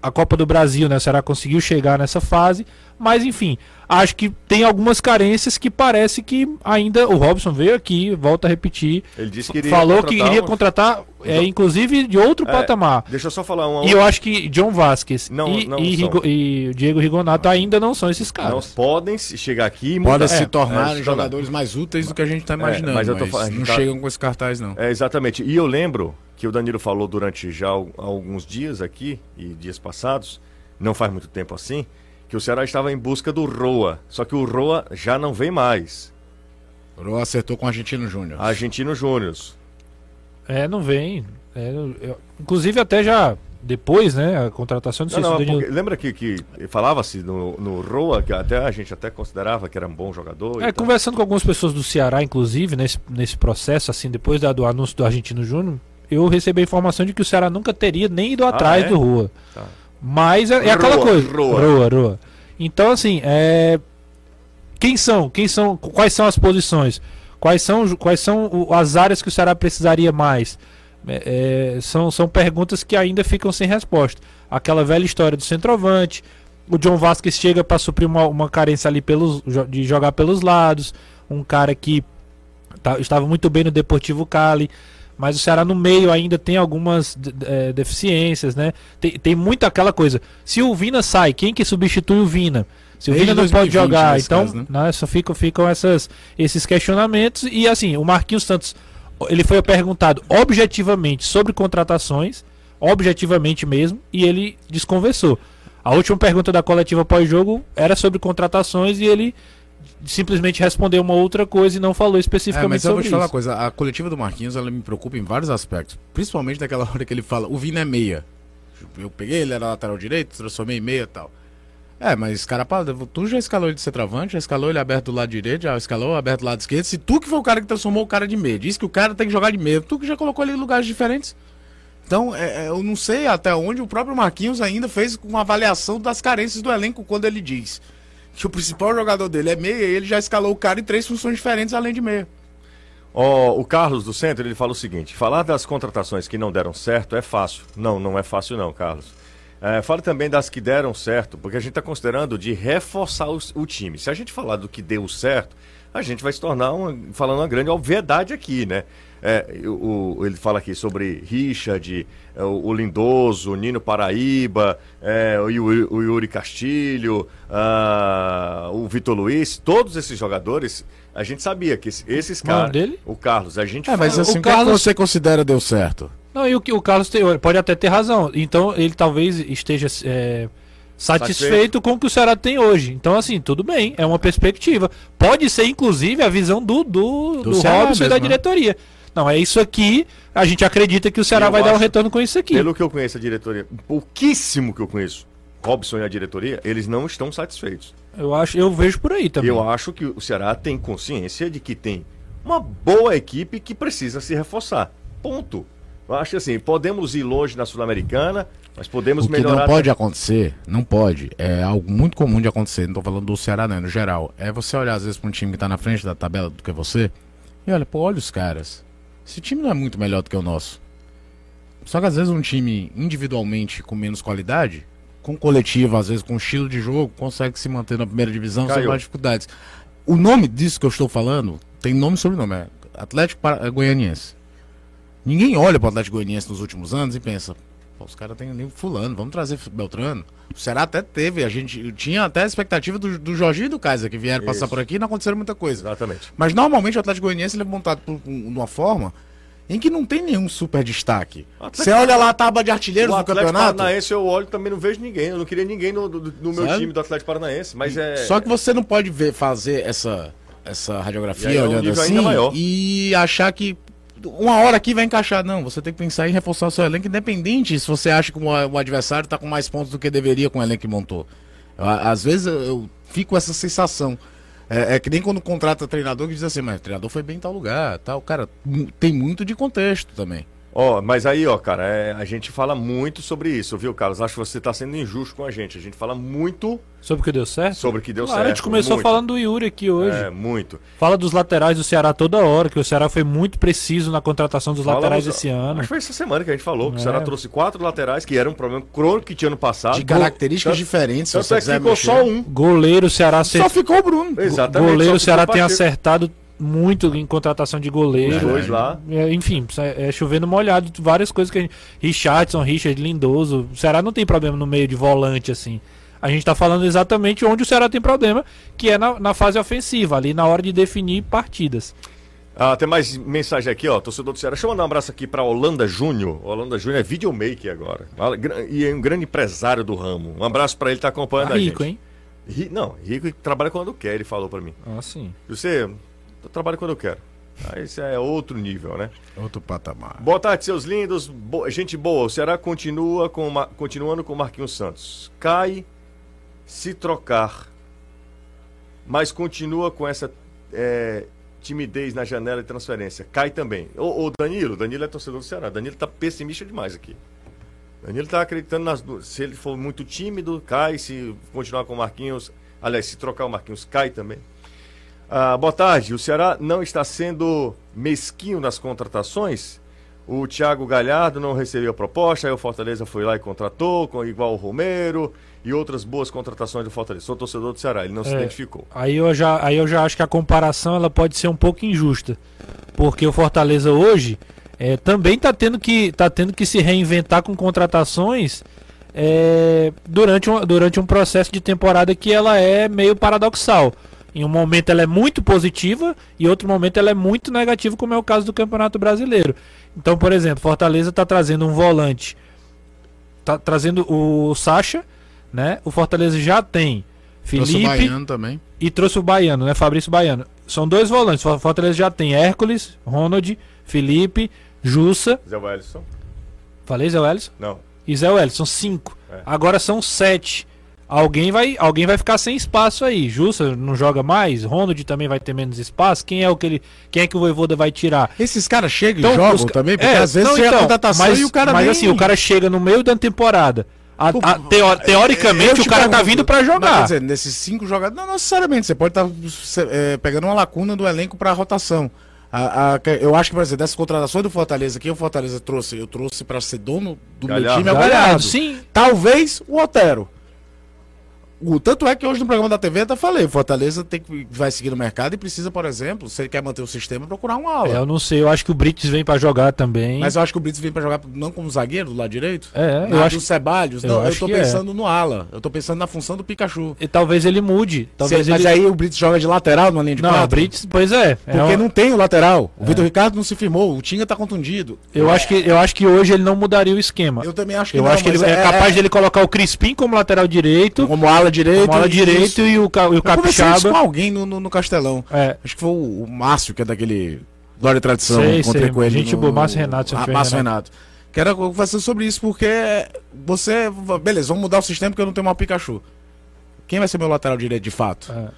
a Copa do Brasil, né? O Ceará conseguiu chegar nessa fase, mas enfim, acho que tem algumas carências que parece que ainda o Robson veio aqui, volta a repetir, Ele disse que iria falou que contratar iria um- contratar, é, inclusive de outro É, patamar. Deixa eu só falar um um. E eu acho que John Vasquez Não, e, não e. Rigo- e Diego Rigonato ainda não são esses Não caras. podem se- chegar aqui e mudar. Podem se É, tornar é, se jogadores mais úteis do que a gente está imaginando, mas mas, eu tô falando- não tá- chegam com esse cartaz, não. É, exatamente. E eu lembro que o Danilo falou durante já al- alguns dias aqui, e dias passados, não faz muito tempo assim, que o Ceará estava em busca do Roa. Só que o Roa já não vem mais. O Roa acertou com o Argentino Júnior. Argentino Júnior. É, não vem. É, eu- inclusive até já depois, né, a contratação do Não, não, Danilo- porque lembra que, que falava-se no, no Roa, que até a gente até considerava que era um bom jogador. e É, tal. conversando com algumas pessoas do Ceará, inclusive, nesse, nesse processo, assim, depois da- do anúncio do Argentino Júnior, eu recebi a informação de que o Ceará nunca teria nem ido atrás é? do Rua. Tá. Mas é, é aquela coisa. Roa. Roa, Roa. Então, assim, é... quem são? Quem são? Quais são as posições? Quais são, quais são as áreas que o Ceará precisaria mais? É, é, são, são perguntas que ainda ficam sem resposta. Aquela velha história do centroavante. O John Vasquez chega para suprir uma, uma carência ali pelos, de jogar pelos lados. Um cara que tá- estava muito bem no Deportivo Cali. Mas o Ceará no meio ainda tem algumas eh, deficiências, né? Tem, tem muito aquela coisa. Se o Vina sai, quem que substitui o Vina? Se o Vina não pode 2020 jogar, então caso, né? né, só ficam, ficam essas, esses questionamentos. E assim, o Marquinhos Santos, ele foi perguntado objetivamente sobre contratações, objetivamente mesmo, e ele desconversou. A última pergunta da coletiva pós-jogo era sobre contratações e ele simplesmente respondeu uma outra coisa e não falou É, especificamente mas eu vou sobre te falar uma isso. coisa, a coletiva do Marquinhos, ela me preocupa em vários aspectos. Principalmente naquela (laughs) hora que ele fala, o Vina é meia. Eu peguei, ele era lateral direito, transformei em meia e tal. É, mas cara, tu já escalou ele de centroavante, já escalou ele aberto do lado direito, já escalou aberto do lado esquerdo. Se tu que foi o cara que transformou o cara de meia, disse que o cara tem que jogar de meia, tu que já colocou ele em lugares diferentes. Então, é, é, eu não sei até onde o próprio Marquinhos ainda fez uma avaliação das carências do elenco quando ele diz que o principal jogador dele é meia ele já escalou o cara em três funções diferentes além de meia. Ó, o Carlos do Centro, ele fala o seguinte: falar das contratações que não deram certo é fácil. Não, não é fácil não, Carlos. É, também das que deram certo, porque a gente está considerando de reforçar os- o, time. Se a gente falar do que deu certo, a gente vai se tornar uma, falando uma grande obviedade aqui, né? É, o, o- ele fala aqui sobre Richard, é, o, o Lindoso, o Nino Paraíba, é, o, Yuri, o Yuri Castilho, ah, o Vitor Luiz, todos esses jogadores, a gente sabia que esses, esses caras. nome dele? O Carlos, a gente É, mas fala- assim, o que é que Carlos- você considera deu certo? Não, e o, que- o Carlos tem- pode até ter razão. Então ele talvez esteja é, satisfeito, Satisfeito. com o que o Ceará tem hoje. Então, assim, tudo bem, é uma perspectiva. Pode ser, inclusive, a visão do, do, Do do, Robson e da né? Não, é isso aqui. A gente acredita que o Ceará Eu vai dar um retorno com isso aqui. Pelo que eu conheço a diretoria, pouquíssimo que eu conheço, Robson e a diretoria, eles não estão satisfeitos. Eu acho, eu vejo por aí também. Eu acho que o Ceará tem consciência de que tem uma boa equipe que precisa se reforçar. Ponto. Eu acho que assim, podemos ir longe na Sul-Americana, mas podemos O que melhorar. não pode acontecer, não pode, é algo muito comum de acontecer, não tô falando do Ceará não, é no geral, é você olhar às vezes pra um time que tá na frente da tabela do que você, e olha, pô, olha os caras, esse time não é muito melhor do que o nosso. Só que às vezes um time individualmente com menos qualidade, com coletivo, às vezes com estilo de jogo, consegue se manter na primeira divisão sem Caiu. mais dificuldades. O nome disso que eu estou falando tem nome e sobrenome, é Atlético Para- Goianiense. Ninguém olha pro Atlético Goianiense nos últimos anos e pensa, pô, os caras têm nem fulano, vamos trazer Beltrano. O Ceará até teve, a gente tinha até a expectativa do, do Jorginho e do Kaiser que vieram passar Isso. por aqui e não aconteceram muita coisa. Exatamente. Mas normalmente o Atlético Goianiense ele é montado por, um- de uma forma em que não tem nenhum super destaque. Atlético- Você olha lá a tábua de artilheiros do Atlético campeonato. Paranaense eu olho também não vejo ninguém. Eu não queria ninguém no, no meu time do Atlético Paranaense, mas é. Só que você não pode ver, fazer essa, essa E radiografia é olhando assim e achar que uma hora aqui vai encaixar. Não, você tem que pensar em reforçar o seu elenco, independente se você acha que o, adversário tá com mais pontos do que deveria com o elenco que montou. Às vezes eu, fico com essa sensação. É, é que nem quando contrata treinador que diz assim, mas o treinador foi bem em tal lugar, tal. Cara, tem muito de contexto também. Ó, mas aí, ó, cara, é, a gente fala muito sobre isso, viu, Carlos? Acho que você tá sendo injusto com a gente. A gente fala muito Sobre o que deu certo? sobre o que deu claro, certo. a gente começou muito. falando do Yuri aqui hoje. É, muito. Fala dos laterais do Ceará toda hora, que o Ceará foi muito preciso na contratação dos Falamos- laterais esse ano. Acho que foi essa semana que a gente falou, que o É. Ceará trouxe quatro laterais, que era um problema crônico que tinha no passado. De características Tanto- diferentes, se Tanto você é que ficou mexer. só um. Goleiro, o Ceará Só ficou o Bruno. Exatamente. goleiro, o Ceará ficou tem Pacheco. acertado muito em contratação de goleiro. Os dois lá. É, enfim, é, é chovendo molhado, várias coisas que a gente. Richardson, Richard, Lindoso. O Ceará não tem problema no meio de volante, assim. A gente tá falando exatamente onde o Ceará tem problema, que é na, na fase ofensiva, ali na hora de definir partidas. Ah, tem mais mensagem aqui, ó. Torcedor do Ceará. Deixa eu mandar um abraço aqui pra Holanda Júnior. Holanda Júnior é videomaker agora. E é um grande empresário do ramo. Um abraço pra ele que tá acompanhando Tá a rico, gente. hein? Ri- Não, rico trabalha quando quer, ele falou pra mim. Ah, sim. Você, eu trabalho quando eu quero. Aí isso é outro nível, né? Outro patamar. Boa tarde, seus lindos. Bo- Gente boa, o Ceará continua com Ma- continuando com o Marquinhos Santos. Cai se trocar, mas continua com essa é, timidez na janela de transferência. Cai também. Ô, ô, Danilo, Danilo é torcedor do Ceará. Danilo tá pessimista demais aqui. Danilo tá acreditando nas duas. Se ele for muito tímido, cai. Se continuar com o Marquinhos, aliás, se trocar o Marquinhos, cai também. Ah, boa tarde. O Ceará não está sendo mesquinho nas contratações? O Thiago Galhardo não recebeu a proposta, aí o Fortaleza foi lá e contratou, com, igual o Romero e outras boas contratações do Fortaleza. Sou torcedor do Ceará, ele não se É. identificou. Aí eu, já, aí eu já acho que a comparação ela pode ser um pouco injusta. Porque o Fortaleza hoje é, também está tendo, que- tá tendo que se reinventar com contratações é, durante, um, durante um processo de temporada que ela é meio paradoxal. Em um momento ela é muito positiva e outro momento ela é muito negativa, como é o caso do Campeonato Brasileiro. Então, por exemplo, Fortaleza está trazendo um volante, tá trazendo o Sacha, né? O Fortaleza já tem Trouxe o Felipe, Baiano também. e trouxe o Baiano, né? Fabrício Baiano. São dois volantes. O Fortaleza já tem Hércules, Ronald, Felipe, Jussa. Zé Wellison? Falei Zé Wellison? Não. E Zé Wellison. Cinco. É. Agora são sete. Alguém vai, alguém vai ficar sem espaço aí. Jussa não joga mais. Ronald também vai ter menos espaço. Quem é o que ele, quem é que o Voivoda vai tirar? Esses caras chegam Então, e jogam os também, porque É, às vezes não, chega então, a contratação mas, e o cara Mas nem- assim, o cara chega no meio da temporada. A- a- teo- Eu teoricamente, te o cara tá pergunto, vindo pra mas Quer jogar. dizer, nesses cinco jogadores, não necessariamente, você pode estar pegando uma lacuna do elenco para rotação. A- a- que- eu acho que, por exemplo, dessas contratações do Fortaleza, quem o Fortaleza trouxe? Eu trouxe para ser dono do meu Galhardo. time é o Galhardo, Galhardo. sim. Talvez o Otero. O, tanto é que hoje no programa da TV eu até falei, o Fortaleza tem que, vai seguir no mercado e precisa, por exemplo, se ele quer manter o sistema, procurar um ala. É, eu não sei, eu acho que o Brits vem pra jogar também. Mas eu acho que o Brits vem pra jogar não como zagueiro do lado direito. É, eu acho do Ceballos. eu Não, eu, tô é. pensando no ala. Eu tô pensando na função do Pikachu. E talvez ele mude. Talvez Se- mas ele... aí o Brits joga de lateral numa linha de Não, quatro. o Brits, pois é. é Porque uma- não tem o lateral. O Vitor Ricardo não se firmou. O Tinga tá contundido. eu, acho que, eu acho que hoje ele não mudaria o esquema. Eu também acho que Eu não, acho que ele mas é, capaz de ele colocar o Crispim como lateral direito, Como ala direito. como ala direito e o, Ca- e o Eu conversei isso com Capixaba. alguém no, no, no Castelão. É, Acho que foi o, o Márcio, que é daquele Glória e Tradição. Sei, sei. com ele. Gente boa, Márcio Renato, eu Ah, Márcio Renato. Quero conversar sobre isso porque você. Beleza, vamos mudar o sistema porque eu não tenho o Pikachu. Quem vai ser meu lateral direito de fato? É.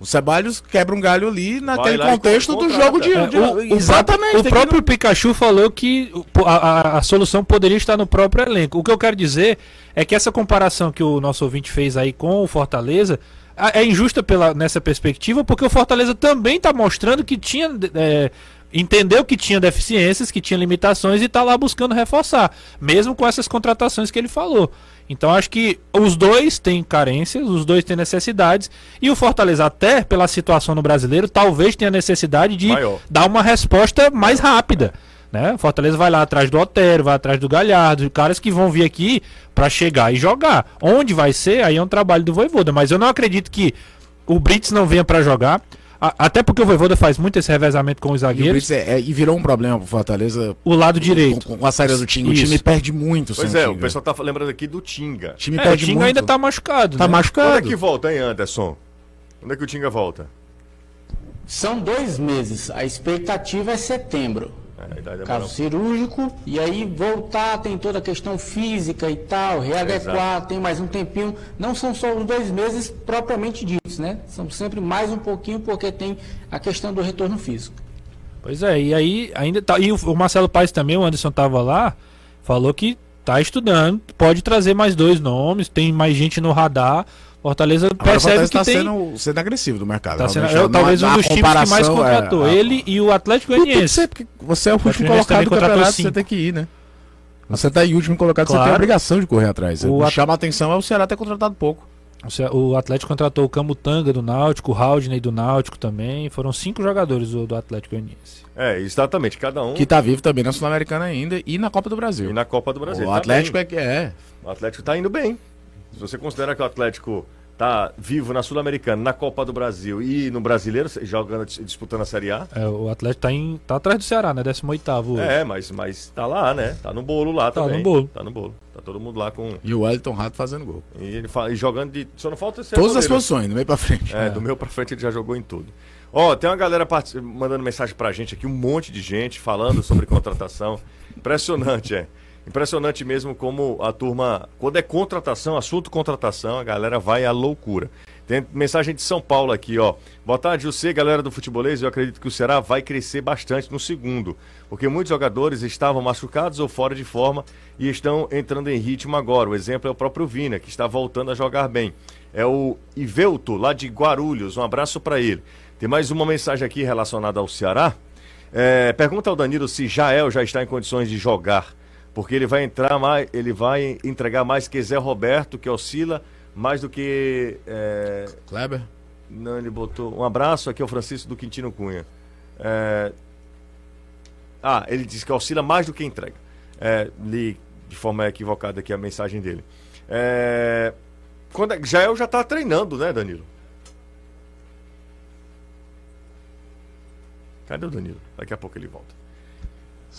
O Ceballos quebra um galho ali naquele contexto do jogo de. É, de- o, o exatamente. próprio- o tem que- próprio Pikachu falou que a, a- a solução poderia estar no próprio elenco. O que eu quero dizer é que essa comparação que o nosso ouvinte fez aí com o Fortaleza é injusta pela, nessa perspectiva, porque o Fortaleza também está mostrando que tinha. é, entendeu que tinha deficiências, que tinha limitações e está lá buscando reforçar, mesmo com essas contratações que ele falou. Então acho que os dois têm carências, os dois têm necessidades, e o Fortaleza, até pela situação no brasileiro, talvez tenha necessidade de Maior. dar uma resposta mais rápida. Né? O Fortaleza vai lá atrás do Otero, vai atrás do Galhardo, de caras que vão vir aqui para chegar e jogar. Onde vai ser, aí é um trabalho do Voivoda. Mas eu não acredito que o Brits não venha para jogar. A- até porque o Voivoda faz muito esse revezamento com os E, o zagueiros. Brits é- é- e virou um problema pro Fortaleza O lado direito. Com, com a saída do Tinga. O time perde muito Pois é, o o pessoal tá lembrando aqui do Tinga. O time É, o perde Tinga muito. ainda tá machucado. Tá né? machucado. Quando é que volta, hein, Anderson? Quando é que o Tinga volta? São dois meses. A expectativa é setembro. É, é Caso cirúrgico, e aí voltar, tem toda a questão física e tal, readequar, tem mais um tempinho. Não são só os dois meses propriamente ditos, né? São sempre mais um pouquinho, porque tem a questão do retorno físico. Pois é, e aí ainda tá. E o, o Marcelo Paes também, o Anderson tava lá, falou que tá estudando, pode trazer mais dois nomes, tem mais gente no radar. Fortaleza Agora, percebe Fortaleza que tá tem. sendo, sendo agressivo do mercado. tá sendo- realmente, é, talvez um dos times que mais comparação, contratou. é, ele e o Atlético Não tem que Goianiense. ser, porque você é o último colocado do campeonato, você cinco. tem que ir, né? Você tá em último colocado, você Claro. tem a obrigação de correr atrás. O at- chama a atenção é o Ceará ter contratado pouco. O Ce- O Atlético contratou o Camutanga do Náutico, o Haldney do Náutico também. Foram cinco jogadores do, do Atlético Goianiense. É, exatamente. Cada um. Que tá vivo também na Sul-Americana ainda e na Copa do Brasil. E na Copa do Brasil. o Tá Atlético bem. é que é. O Atlético tá indo bem. Se você considera que o Atlético tá vivo na Sul-Americana, na Copa do Brasil e no Brasileiro, jogando, disputando a Série A. É, o Atlético tá, em, tá atrás do Ceará, né? 18 hoje. É, mas, mas tá lá, né? Tá no bolo lá Tá também. no bolo. Tá no bolo. Tá todo mundo lá com. E o Wellington Rato fazendo gol. E ele fa- e jogando de. Só não falta ser Todas as posições, do meio pra frente. É, do meu pra frente ele já jogou em tudo. Ó, tem uma galera partic- mandando mensagem pra gente aqui, um monte de gente falando sobre contratação. Impressionante, é. Impressionante mesmo como a turma, quando é contratação, assunto contratação, a galera vai à loucura. Tem mensagem de São Paulo aqui, ó. Boa tarde, você, galera do futebolês. Eu acredito que o Ceará vai crescer bastante no segundo, porque muitos jogadores estavam machucados ou fora de forma e estão entrando em ritmo agora. O exemplo é o próprio Vina, que está voltando a jogar bem. É o Ivelto, lá de Guarulhos. Um abraço para ele. Tem mais uma mensagem aqui relacionada ao Ceará. É, pergunta ao Danilo se Jael já está em condições de jogar, porque ele vai entrar mais, ele vai entregar mais que Zé Roberto, que oscila mais do que. é, Kleber? não, ele botou. Um abraço aqui ao Francisco do Quintino Cunha. É, Ah, ele disse que oscila mais do que entrega. É, li de forma equivocada aqui a mensagem dele. É, Quando é... Jael já está treinando, né, Danilo? Cadê o Danilo? Daqui a pouco ele volta.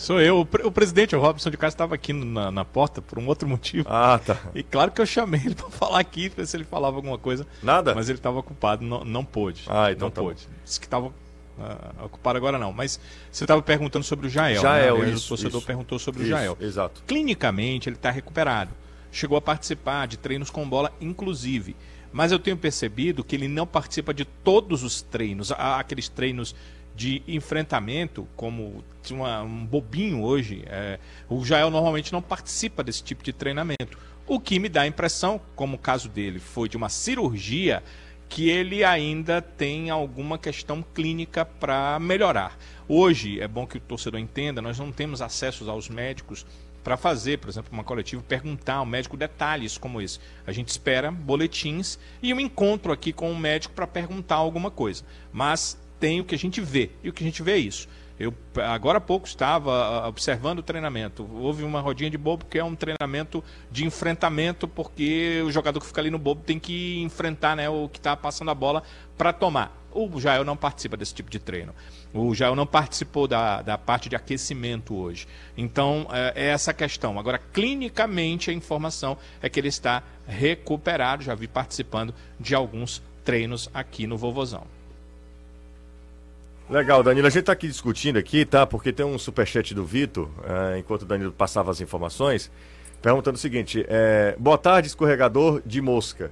Sou eu. O, pre- o presidente, o Robson de Castro, estava aqui na, na porta por um outro motivo. Ah, tá. E claro que eu chamei ele (laughs) para falar aqui, ver se ele falava alguma coisa. Nada? Mas ele estava ocupado, não, não pôde. Ah, então não tá bom. pôde. Disse que estava ah, ocupado agora não. Mas você estava perguntando sobre o Jael. Jael, né? isso, O torcedor isso. perguntou sobre Isso, o Jael. Exato. Clinicamente, ele está recuperado. Chegou a participar de treinos com bola, inclusive. Mas eu tenho percebido que ele não participa de todos os treinos. Há aqueles treinos de enfrentamento, como uma- um bobinho hoje. é, o Jael normalmente não participa desse tipo de treinamento. O que me dá a impressão, como o caso dele foi de uma cirurgia, que ele ainda tem alguma questão clínica para melhorar. Hoje, é bom que o torcedor entenda, nós não temos acesso aos médicos para fazer, por exemplo, uma coletiva, perguntar ao médico detalhes como esse. A gente espera boletins e um encontro aqui com o médico para perguntar alguma coisa. Mas tem o que a gente vê, e o que a gente vê é isso. Eu agora há pouco estava ah, observando o treinamento. Houve uma rodinha de bobo que é um treinamento de enfrentamento, porque o jogador que fica ali no bobo tem que enfrentar né, o que está passando a bola para tomar. O Jael não participa desse tipo de treino. O Jael não participou da, da parte de aquecimento hoje. Então, é, é essa questão. Agora, clinicamente, a informação é que ele está recuperado. Já vi participando de alguns treinos aqui no Vovozão. Legal, Danilo. A gente tá aqui discutindo aqui, tá? Porque tem um superchat do Vitor, eh, enquanto o Danilo passava as informações, perguntando o seguinte: eh, boa tarde, escorregador de mosca.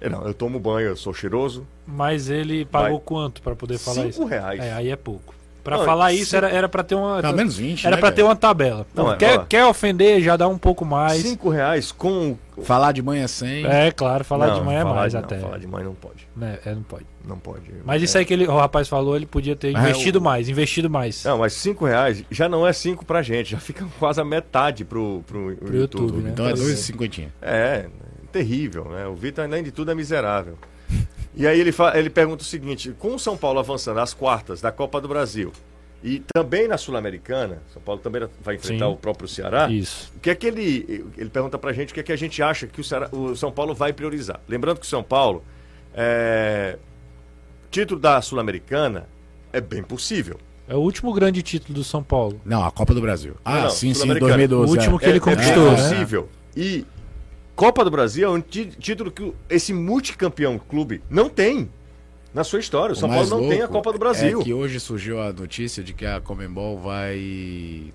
Eh, Não, eu tomo banho, eu sou cheiroso. Mas ele pagou Vai. quanto pra poder falar Cinco isso? reais. É, aí é pouco. Pra Não, falar isso era, era pra ter uma. Pelo menos 20, Era né, pra ter uma tabela. Não, Pô, é, quer, ó. quer ofender, já dá um pouco mais. Cinco reais com. Falar de manhã sem. É, claro, falar Não, de manhã é mais de- até. Não, falar de manhã não pode. Né, é, não pode. Não pode. Mas isso aí que ele, o rapaz falou, ele podia ter é, investido o- mais, investido mais. Não, mas cinco reais já não é cinco pra gente, já fica quase a metade pro, pro, Pro YouTube, né? Então é assim, 2,50. É, terrível, né? O Vitor, além de tudo, é miserável. E aí ele, fa- ele pergunta o seguinte: com o São Paulo avançando às quartas da Copa do Brasil e também na Sul-Americana, São Paulo também vai enfrentar Sim. o próprio Ceará. Isso. O que é que ele. Ele pergunta pra gente o que é que a gente acha que o, Ceará- o São Paulo vai priorizar. Lembrando que o São Paulo. É, título da Sul-Americana é bem possível. É o último grande título do São Paulo. Não, a Copa do Brasil. Ah, não, sim, sim, Sul-Americana. 2012. O último é. que ele é, conquistou, é né? possível. E Copa do Brasil é um tí- título que o- esse multicampeão clube não tem. Na sua história, o O São Paulo mais não tem a Copa do Brasil. É que hoje surgiu a notícia de que a Comembol vai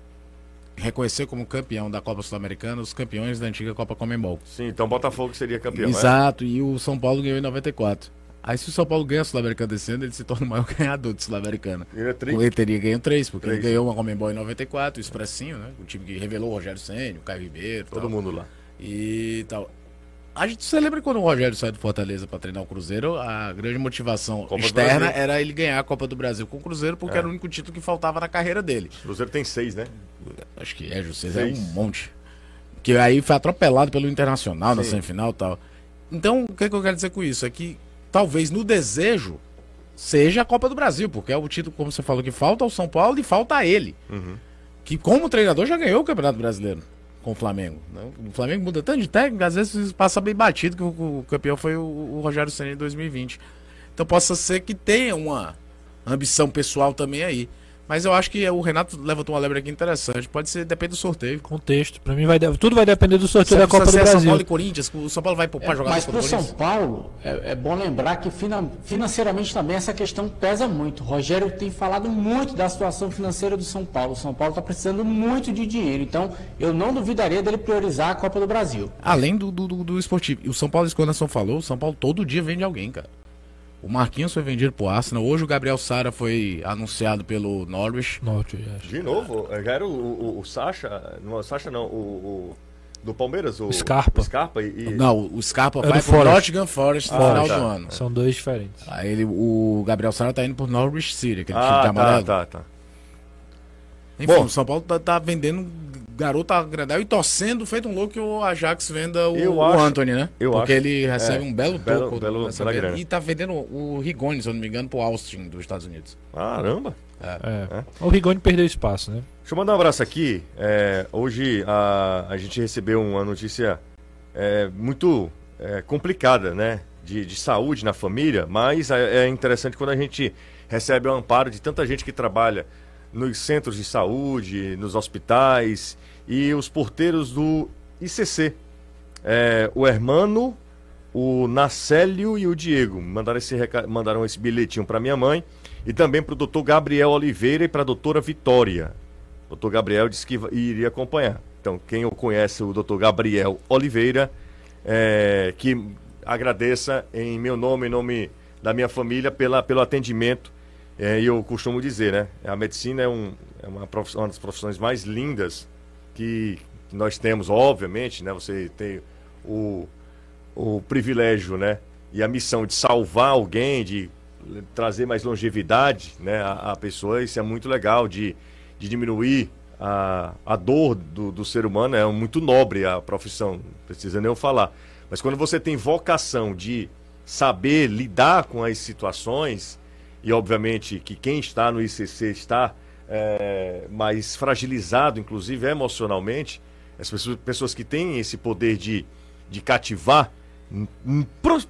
reconhecer como campeão da Copa Sul-Americana os campeões da antiga Copa Comembol. Sim, então Botafogo seria campeão. né? Exato, e o São Paulo ganhou em 94. Aí se o São Paulo ganha a Sul-Americana desse ano, ele se torna o maior (laughs) ganhador de Sul-Americana. Ele é Ele teria ganho três, porque Três. ele ganhou uma Comembol em 94, o Expressinho, né? O time que revelou o Rogério Senna, o Caio Ribeiro. Todo tal. mundo lá. E tal. A gente, você lembra quando o Rogério saiu do Fortaleza para treinar o Cruzeiro? A grande motivação Copa externa era ele ganhar a Copa do Brasil com o Cruzeiro, porque É. era o único título que faltava na carreira dele. O Cruzeiro tem seis, né? Acho que é, José, é um Seis. monte. Que aí foi atropelado pelo Internacional na Sim. semifinal e tal. Então, o que, que eu quero dizer com isso? É que talvez no desejo seja a Copa do Brasil, porque é o título, como você falou, que falta ao São Paulo e falta a ele. Uhum. Que como treinador já ganhou o Campeonato Brasileiro com o Flamengo. né? O Flamengo muda tanto de técnico, às vezes passa bem batido, que o, o campeão foi o, o Rogério Senna em 2020. Então possa ser que tenha uma ambição pessoal também aí. Mas eu acho que o Renato levantou uma lebre aqui interessante. Pode ser, depende do sorteio. Contexto. Pra mim vai de- tudo vai depender do sorteio da Copa do ser São Brasil. Paulo e Corinthians, o São Paulo vai poupar jogar Mas para o São. Paulo, é, é bom lembrar que finan- financeiramente também essa questão pesa muito. O Rogério tem falado muito da situação financeira do São Paulo. O São Paulo está precisando muito de dinheiro. Então, eu não duvidaria dele priorizar a Copa do Brasil. Além do, do, do, do esportivo. E o São Paulo, isso que o Anderson falou, o São Paulo todo dia vende alguém, cara. O Marquinhos foi vendido pro Arsenal. Hoje o Gabriel Sara foi anunciado pelo Norwich. Norte, acho. De novo, já era o, o, o Sacha. Não, o Sacha não, o. o- do Palmeiras, o Scarpa. o Scarpa e. e- Não, o Scarpa É vai pro Forest. Nottingham Forest no Ah, final tá. do ano. São dois diferentes. Aí ele, o Gabriel Sara tá indo pro Norwich City, aquele time de Ah, tá, amarelo. tá, tá. Enfim, Bom. o São Paulo tá, tá vendendo garoto agradar e torcendo, feito um louco que o Ajax venda o, Eu o acho- Anthony, né? eu Porque acho. ele recebe É, um belo belo- toco belo- grana. E tá vendendo o Rigoni, se eu não me engano, pro Austin dos Estados Unidos. Caramba! É. O Rigoni perdeu espaço, né? Deixa eu mandar um abraço aqui. É, hoje a, a gente recebeu uma notícia é, muito é, complicada, né? De, de saúde na família, mas é, é interessante quando a gente recebe o amparo de tanta gente que trabalha nos centros de saúde, nos hospitais e os porteiros do ICC. É, o Hermano, o Nacélio e o Diego mandaram esse, mandaram esse bilhetinho para minha mãe e também para o doutor Gabriel Oliveira e para a doutora Vitória. O doutor Gabriel disse que iria acompanhar. Então, quem conhece, o doutor Gabriel Oliveira, é, que agradeça em meu nome, em nome da minha família, pela, pelo atendimento. É, E eu costumo dizer, né? A medicina é, um, é uma, uma das profissões mais lindas que, nós temos, obviamente, né? Você tem o, o privilégio, né? E a missão de salvar alguém, de trazer mais longevidade, né? A, a pessoa, isso é muito legal, de, de diminuir a, a dor do, do ser humano, é muito nobre a profissão, não precisa nem eu falar. Mas quando você tem vocação de saber lidar com as situações, e obviamente que quem está no ICC está é, mais fragilizado, inclusive emocionalmente, as pessoas, pessoas que têm esse poder de, de cativar,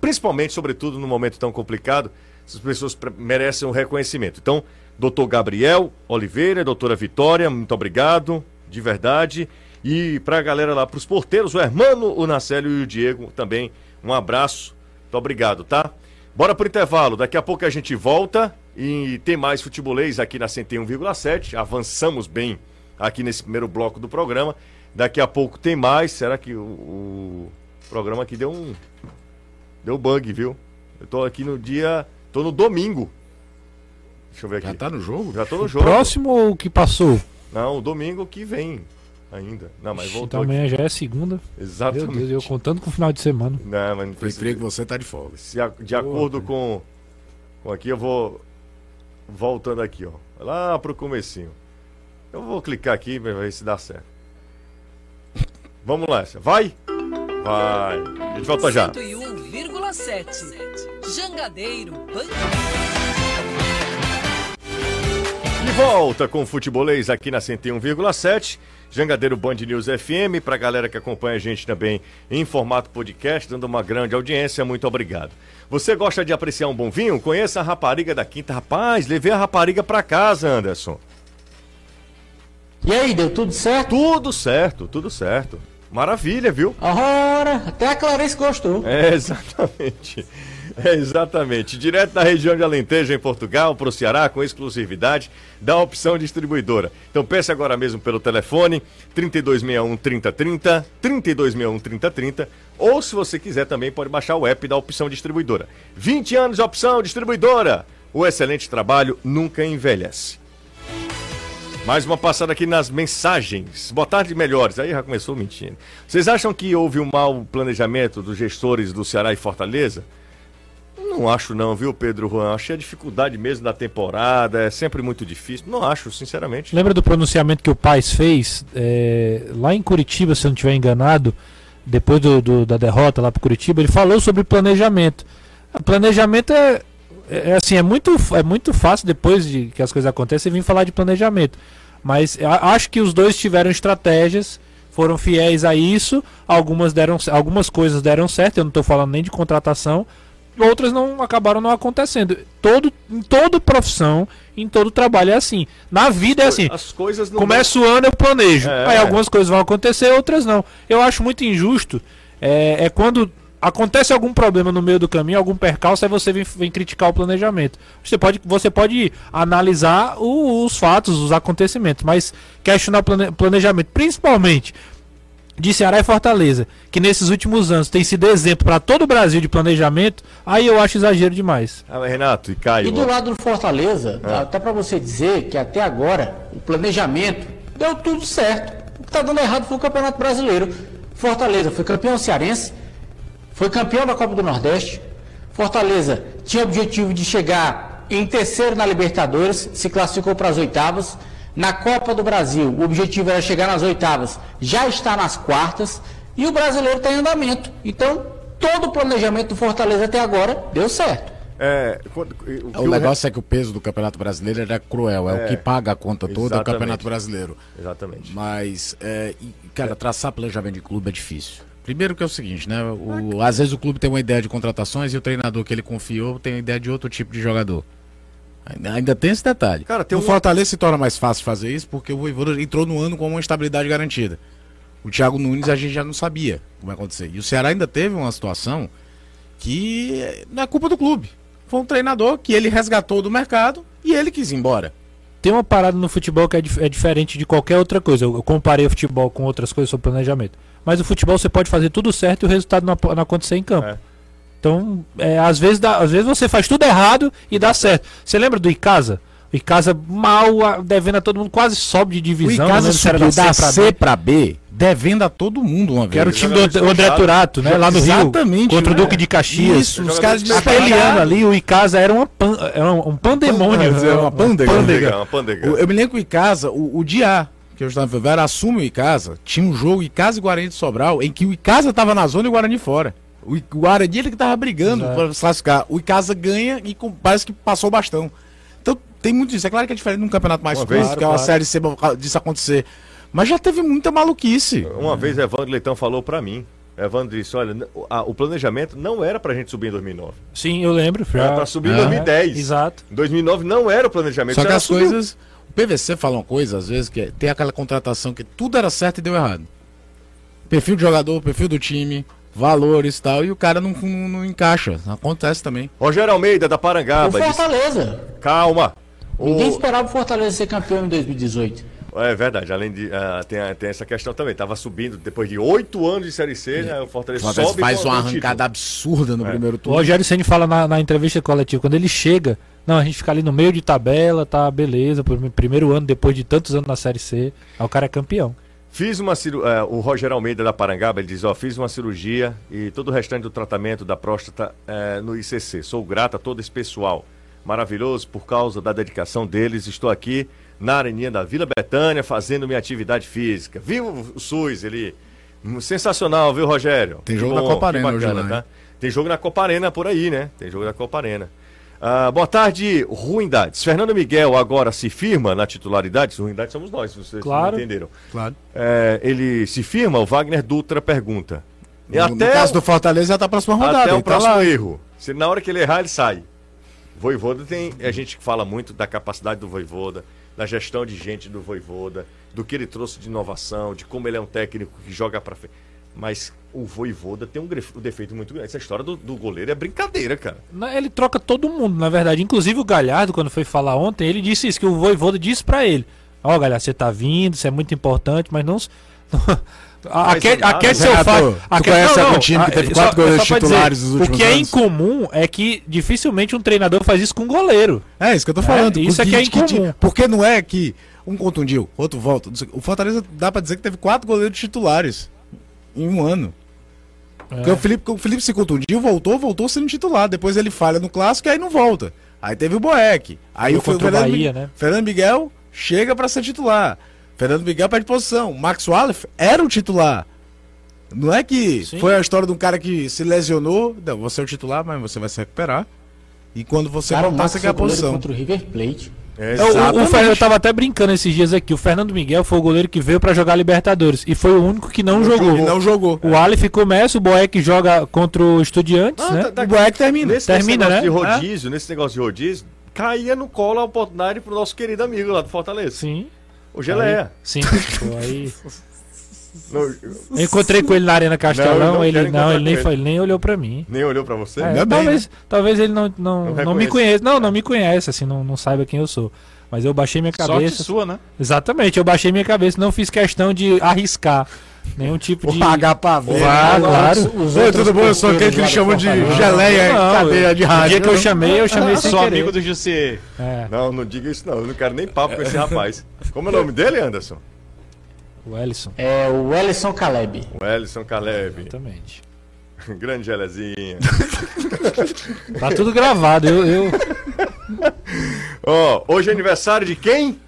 principalmente, sobretudo, num momento tão complicado, essas pessoas merecem um reconhecimento. Então, doutor Gabriel Oliveira, doutora Vitória, muito obrigado, de verdade. E para a galera lá, para os porteiros, o Hermano, o Nacélio e o Diego também, um abraço, muito obrigado, tá? Bora pro intervalo, daqui a pouco a gente volta e tem mais futebolês aqui na 101,7. Avançamos bem aqui nesse primeiro bloco do programa. Daqui a pouco tem mais. Será que o, o programa aqui deu um. Deu bug, viu? Eu tô aqui no dia. Tô no domingo. Deixa eu ver aqui. Já tá no jogo? Já tô no jogo. Próximo ou o que passou? Não, o domingo que vem ainda. Não, mas voltou. então aqui. amanhã já é segunda. Meu Exatamente. Deus, eu contando com o final de semana. Não, mas não precisa. creio que você tá de folga. Se a- de acordo com, com aqui, eu vou voltando aqui, ó. Lá pro comecinho. Eu vou clicar aqui pra ver se dá certo. Vamos lá, vai? Vai. A gente volta já. 101,7. Jangadeiro Band De volta com o Futebolês aqui na 101,7. Jangadeiro Band News FM. Pra galera que acompanha a gente também em formato podcast, dando uma grande audiência, muito obrigado. Você gosta de apreciar um bom vinho? Conheça a rapariga da Quinta. Rapaz, levei a rapariga pra casa, Anderson. E aí, deu tudo certo? Tudo certo, tudo certo. Maravilha, viu? Ora, até a Clarice gostou. É, exatamente. É, exatamente. Direto da região de Alentejo, em Portugal, para o Ceará, com exclusividade da opção distribuidora. Então pense agora mesmo pelo telefone 3261 3030, 3261 3030, ou se você quiser também pode baixar o app da opção distribuidora. 20 anos de opção distribuidora. O excelente trabalho nunca envelhece. Mais uma passada aqui nas mensagens. Boa tarde, melhores. Aí já começou mentindo. Vocês acham que houve um mau planejamento dos gestores do Ceará e Fortaleza? Não acho não, viu, Pedro Juan? Achei a dificuldade mesmo da temporada, é sempre muito difícil. Não acho, sinceramente. Lembra do pronunciamento que o Paz fez é, lá em Curitiba, se eu não estiver enganado, depois do, do, da derrota lá para Curitiba, ele falou sobre planejamento. O planejamento é, é, é, assim, é muito, é muito fácil depois de que as coisas acontecem vir falar de planejamento. Mas acho que os dois tiveram estratégias, foram fiéis a isso. Algumas deram, algumas coisas deram certo. Eu não estou falando nem de contratação. Outras não acabaram não acontecendo. Todo, em toda profissão, em todo trabalho é assim. Na vida é assim. As coisas não Começa o ano eu planejo. É, Aí algumas coisas vão acontecer, outras não. Eu acho muito injusto. É, é quando acontece algum problema no meio do caminho, algum percalço, aí você vem, vem criticar o planejamento. Você pode, você pode analisar o, os fatos, os acontecimentos, mas questionar o plane, planejamento, principalmente de Ceará e Fortaleza, que nesses últimos anos tem sido exemplo para todo o Brasil de planejamento, aí eu acho exagero demais. Ah, Renato e Caio. E do lado do Fortaleza, é. até para você dizer que até agora o planejamento deu tudo certo. O que está dando errado foi o Campeonato Brasileiro. Fortaleza foi campeão cearense, foi campeão da Copa do Nordeste. Fortaleza tinha o objetivo de chegar em terceiro na Libertadores, se classificou para as oitavas. Na Copa do Brasil, o objetivo era chegar nas oitavas, já está nas quartas. E o brasileiro está em andamento. Então, todo o planejamento do Fortaleza até agora deu certo. É, o, o negócio é que o peso do Campeonato Brasileiro era cruel, é, é o que paga a conta toda é o Campeonato Brasileiro. Exatamente. Mas, é, cara, traçar planejamento de clube é difícil. Primeiro que é o seguinte, né? O, às vezes o clube tem uma ideia de contratações e o treinador que ele confiou tem a ideia de outro tipo de jogador. Ainda tem esse detalhe. Cara, tem o um... Fortaleza se torna mais fácil fazer isso porque o Voivoda entrou no ano com uma estabilidade garantida. O Thiago Nunes a gente já não sabia como ia acontecer. E o Ceará ainda teve uma situação que não é culpa do clube. Foi um treinador que ele resgatou do mercado e ele quis ir embora. Tem uma parada no futebol que é, dif é diferente de qualquer outra coisa. Eu, eu comparei o futebol com outras coisas sobre planejamento. Mas o futebol você pode fazer tudo certo e o resultado não, não acontecer em campo. É. Então, é, às, vezes dá, às vezes você faz tudo errado e dá certo. Você lembra do Icasa? O Icasa mal, devendo a todo mundo, quase sobe de divisão. O Icasa subiu da C para B, devendo a todo mundo uma vez. Que era o time do André Turato, né? Lá no Exatamente, Rio. Contra o Duque de Caxias. Isso, os caras de Aquele ano ali, o Icasa era, uma pan, era um pandemônio. Era uma pândega. Uma pândega. Eu me lembro que o Icasa, o, o Diá, que eu estava vendo, assume o Icasa, tinha um jogo Icasa e Guarani de Sobral, em que o Icasa estava na zona e o Guarani fora. O Guarani ele que estava brigando para se classificar. O Icasa ganha e parece que passou o bastão. Então tem muito disso. É claro que é diferente num campeonato mais curto, que é uma claro. série C disso acontecer. Mas já teve muita maluquice. Uma vez Evandro Leitão falou para mim. Evandro disse: olha, a, o planejamento não era pra gente subir em 2009. Sim, eu lembro. Já... Era pra subir em 2010. Exato. Em 2009 não era o planejamento. Só que as subiu. coisas. O PVC fala uma coisa, às vezes, que é, tem aquela contratação que tudo era certo e deu errado. Perfil de jogador, perfil do time, valores e tal, e o cara não, não, não, encaixa. Acontece também. Rogério Almeida, da Parangaba. O Fortaleza. Disse... Calma. Ninguém o... esperava o Fortaleza ser campeão em 2018. É verdade, além de. Uh, tem, tem essa questão também. Tava subindo depois de oito anos de Série C, né? O Fortaleza, Fortaleza sobe faz uma arrancada absurda no é. primeiro turno. O Rogério Senni fala na, na, entrevista coletiva, quando ele chega, não, a gente fica ali no meio de tabela, tá, beleza, primeiro ano, depois de tantos anos na Série C, aí o cara é campeão. Fiz uma cirurgia, uh, o Rogério Almeida da Parangaba, ele diz, ó, fiz uma cirurgia e todo o restante do tratamento da próstata uh, no ICC. Sou grato a todo esse pessoal maravilhoso por causa da dedicação deles. Estou aqui na areninha da Vila Betânia fazendo minha atividade física. Viu o SUS, ele sensacional, viu, Rogério? Tem jogo Bom, na Copa Arena bacana, hoje, né? tá? Tem jogo na Copa Arena por aí, né? Tem jogo na Copa Arena. Uh, boa tarde, Ruindades. Fernando Miguel agora se firma na titularidade? Ruindades somos nós, se vocês claro, não entenderam. Claro. É, ele se firma? O Wagner Dutra pergunta. E no, até no caso o, do Fortaleza já tá a próxima rodada. Até o tá próximo lá. erro. Se na hora que ele errar, ele sai. Voivoda tem. A gente fala muito da capacidade do Voivoda, da gestão de gente do Voivoda, do que ele trouxe de inovação, de como ele é um técnico que joga para frente. Mas o Voivoda tem um, um defeito muito grande. Essa história do, do goleiro é brincadeira, cara. Na- Ele troca todo mundo, na verdade. Inclusive o Galhardo, quando foi falar ontem, ele disse isso, que o Voivoda disse pra ele. Ó, Galhardo, você tá vindo, isso é muito importante, mas não... Aquele, (laughs) é aquele seu fato. tu conhece algum time que teve quatro goleiros titulares nos O últimos que é anos? incomum é que dificilmente um treinador faz isso com um goleiro. É, isso que eu tô falando. isso é que é incomum. Porque não é que um contundiu, outro volta. O Fortaleza dá pra dizer que teve quatro goleiros titulares em um ano. Porque o Felipe, o Felipe se contundiu, voltou, voltou sendo titular. Depois ele falha no clássico e aí não volta. Aí teve o Boeck. Aí Foi o, o Fernando, Bahia, né? Fernando Miguel chega pra ser titular. Fernando Miguel perde posição. Max Wallace era o titular. Não é que Sim. foi a história de um cara que se lesionou. Não, você é o titular, mas você vai se recuperar. E quando você Cara, voltar, Max você quer a goleiro posição. contra o River Plate. É, É, o- o, Exatamente. Fernando eu tava até brincando esses dias aqui. O Fernando Miguel foi o goleiro que veio pra jogar Libertadores. E foi o único que não jogou. Não jogou. O Aleph começa, o Boeck joga contra o Estudiantes, Não, né? tá- tá- O Boeck termina. Nesse, Termina, nesse negócio né? de rodízio, nesse negócio de rodízio, caía no colo a oportunidade pro nosso querido amigo lá do Fortaleza. Sim. O Geleia. Sim. (laughs) Aí... Não- Eu encontrei com ele na Arena Castelão, Não, ele, não, ele, nem, foi- ele nem olhou pra mim. nem olhou pra você? É, Ainda bem, talvez, talvez ele não, não, Não não, me conheça. Não, não me conhece, assim, não, não saiba quem eu sou. Mas eu baixei minha Sorte cabeça. sua, né? Exatamente, eu baixei minha cabeça, não fiz questão de arriscar nenhum tipo de. Vou pagar pra ver. Vá, claro. Os Oi, tudo bom? Eu sou aquele que eles chamam de geleia em Não, cadeia de rádio. dia que eu chamei, eu chamei sem Sou querer. amigo do José. É, Não, não diga isso não. Eu não quero nem papo com esse (laughs) rapaz. Como é o nome dele, Anderson? O Ellison. É o Ellison Caleb. O Ellison Caleb. Exatamente. (laughs) Grande Gelezinha. (laughs) Tá tudo gravado. Eu, eu- (laughs) Ó, hoje é aniversário de quem?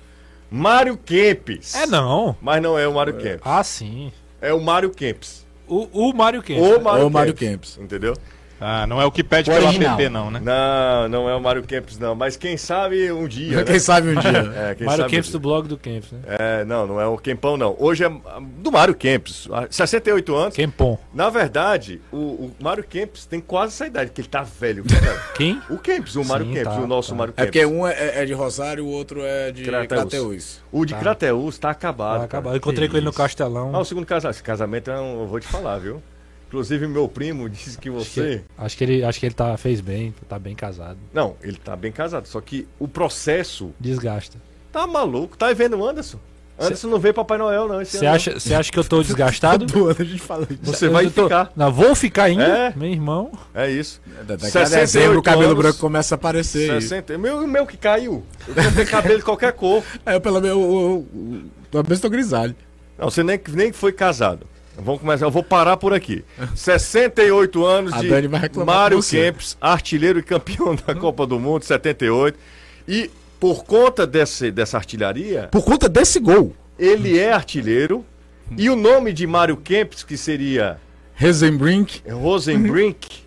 Mário Kempis. É não. Mas não é o Mário Kempis. Ah, sim. É o Mário Kempis. O, o Mário Kempis. O Mário, Ou Mário Kempis. Kempis. Entendeu? Ah, não é o que pede O pelo original. app, não, né? Não, não é o Mário Kempis, não. Mas quem sabe um dia. Quem né? sabe um dia. (laughs) É, quem Mário sabe um Kempis do blog do Kempis, né? É, não, não é o Kempão, não. Hoje é do Mário Kempis. ah, 68 anos. Kempon. Na verdade, o, o Mário Kempis tem quase essa idade, porque ele tá velho. cara? Quem? (laughs) o Kempis, o Mário Sim, Kempis, tá, o nosso tá. Mário É Kempis. porque um é, é de Rosário, o outro é de Crateús. Crateús. O de Tá. Crateús tá acabado. Acabar. cara. Eu encontrei Que com ele no isso. Castelão. Ah, o segundo casamento. Esse casamento é um, eu vou te falar, viu? Inclusive, meu primo (laughs) disse que Acho você. que, acho que ele, acho que ele tá, fez bem, tá bem casado. Não, ele tá bem casado. Só que o processo Desgasta. tá maluco. Tá vendo o Anderson? Anderson não veio Papai Noel, não. Você acha, você acha que eu tô desgastado? (laughs) A gente fala isso. Você Eu vai tô- ficar. Não, vou ficar ainda, É. meu irmão. É isso. Daqui a 68 dezembro o cabelo anos, branco começa a aparecer. 60. Meu, o meu que caiu. Eu tenho cabelo de qualquer cor. (laughs) É, pelo menos eu, eu, eu, eu tô grisalho. Não, você nem, nem foi casado. Vamos começar, eu vou parar por aqui. (laughs) 68 anos de Mário. Kempis, artilheiro e campeão da Copa do Mundo, 78. E por conta desse, dessa artilharia, Por conta desse gol, ele é artilheiro. E o nome de Mário Kempis, que seria Rosenbrink, Rosenbrink, (laughs)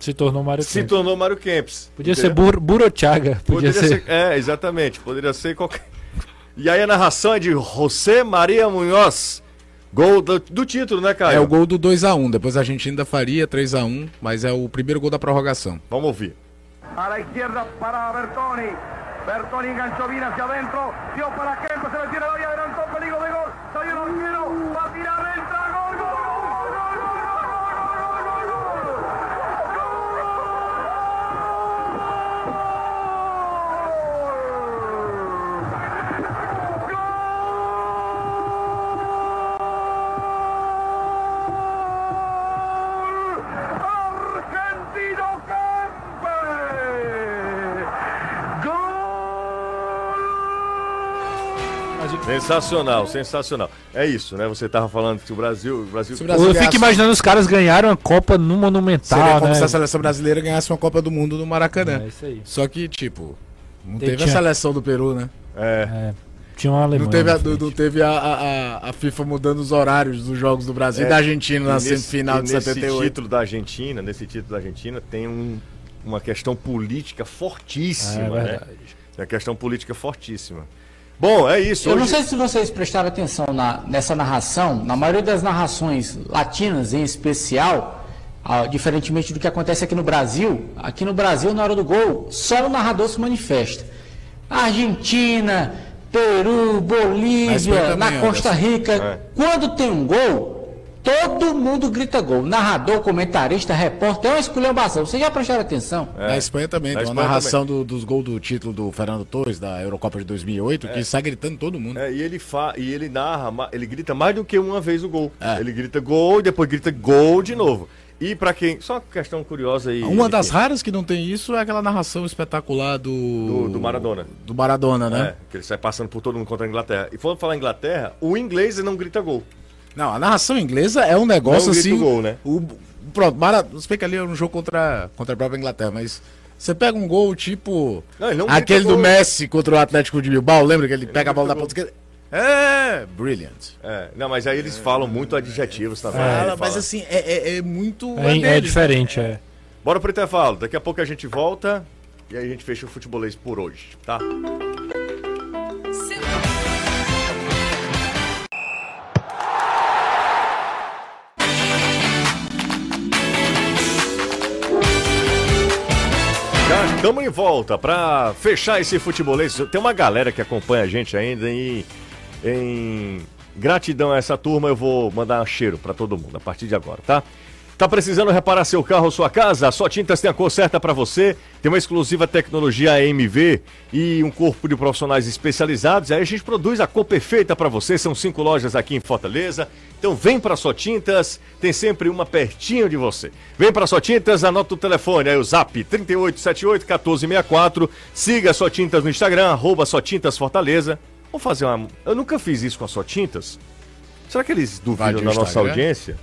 Se tornou Mário se Kempis. tornou Mário Kempis. Podia ser Entendeu? Bur Burochaga. Podia, Poderia ser. ser. É, exatamente. Poderia ser qualquer. E aí a narração é de José Maria Munhoz. Gol do, do título, né, Caio? é o gol do 2x1. Depois a gente ainda faria 3x1, mas é o primeiro gol da prorrogação. Vamos ouvir. A la izquierda para Bertoni. Bertoni enganchó bien hacia adentro. Dio para Kempes. Se le tira y Sensacional, sensacional. É isso, né? Você tava falando que o Brasil. O Brasil... O Brasil Eu ganhasse- fico imaginando os caras ganharam a Copa no Monumental, Seria como né? se a seleção brasileira ganhasse uma Copa do Mundo no Maracanã. É isso aí. Só que, tipo, não Tem- teve a seleção do Peru, né? É. Tinha uma Alemanha. Não teve, a, não teve a, a, a- a FIFA mudando os horários dos jogos do Brasil É, e da Argentina na nesse- semifinal e de nesse 78. título da Argentina, nesse título da Argentina, tem um- uma questão política É fortíssima, né? verdade. Tem uma questão política fortíssima. Bom, é isso. Eu não Hoje... sei se vocês prestaram atenção na- nessa narração, na maioria das narrações latinas em especial, ah, diferentemente do que acontece aqui no Brasil, aqui no Brasil, na hora do gol, só o narrador se manifesta. Argentina, Peru, Bolívia, na Costa. Rica, É. quando tem um gol, Todo mundo grita gol. Narrador, comentarista, repórter, é uma esculhambação. Vocês já prestaram atenção? Na Espanha também, Na tem uma narração do- dos gols do título do Fernando Torres, da Eurocopa de 2008, que sai gritando todo mundo. É, e ele fa... e ele narra, ele grita mais do que uma vez o gol. É. Ele grita gol e depois grita gol de novo. E pra quem. Só uma questão curiosa aí. Uma das raras que não tem isso é aquela narração espetacular do. Do- do Maradona. Do Maradona, né? É, que ele sai passando por todo mundo contra a Inglaterra. E falando falar em Inglaterra, o inglês não grita gol. Não, a narração inglesa é um negócio Não assim. o gol, né? O, pronto, Mara, se bem que ali é um jogo contra, contra a própria Inglaterra, mas você pega um gol tipo. Não, ele não aquele do gol. Messi contra o Atlético de Bilbao, lembra que ele, pega a bola da ponta esquerda? É, brilliant. É, não, mas aí eles falam muito adjetivos também. Fala, Ele mas assim, é, é- é muito. É, é diferente, é. Bora pro intervalo. Daqui a pouco a gente volta e aí a gente fecha o futebolês por hoje, tá? Estamos em volta para fechar esse futebolês. Tem uma galera que acompanha a gente ainda e em gratidão a essa turma eu vou mandar um cheiro para todo mundo a partir de agora, tá? Tá precisando reparar seu carro ou sua casa? A Só Tintas tem a cor certa para você. Tem uma exclusiva tecnologia AMV e um corpo de profissionais especializados. Aí a gente produz a cor perfeita para você. São cinco lojas aqui em Fortaleza. Então vem para Só Tintas, tem sempre uma pertinho de você. Vem para Só Tintas, anota o telefone, aí o zap 3878-1464. Siga a Só Tintas no Instagram, arroba Só Tintas Fortaleza. Vamos fazer uma... Eu nunca fiz isso com a Só Tintas. Será que eles duvidam da nossa audiência?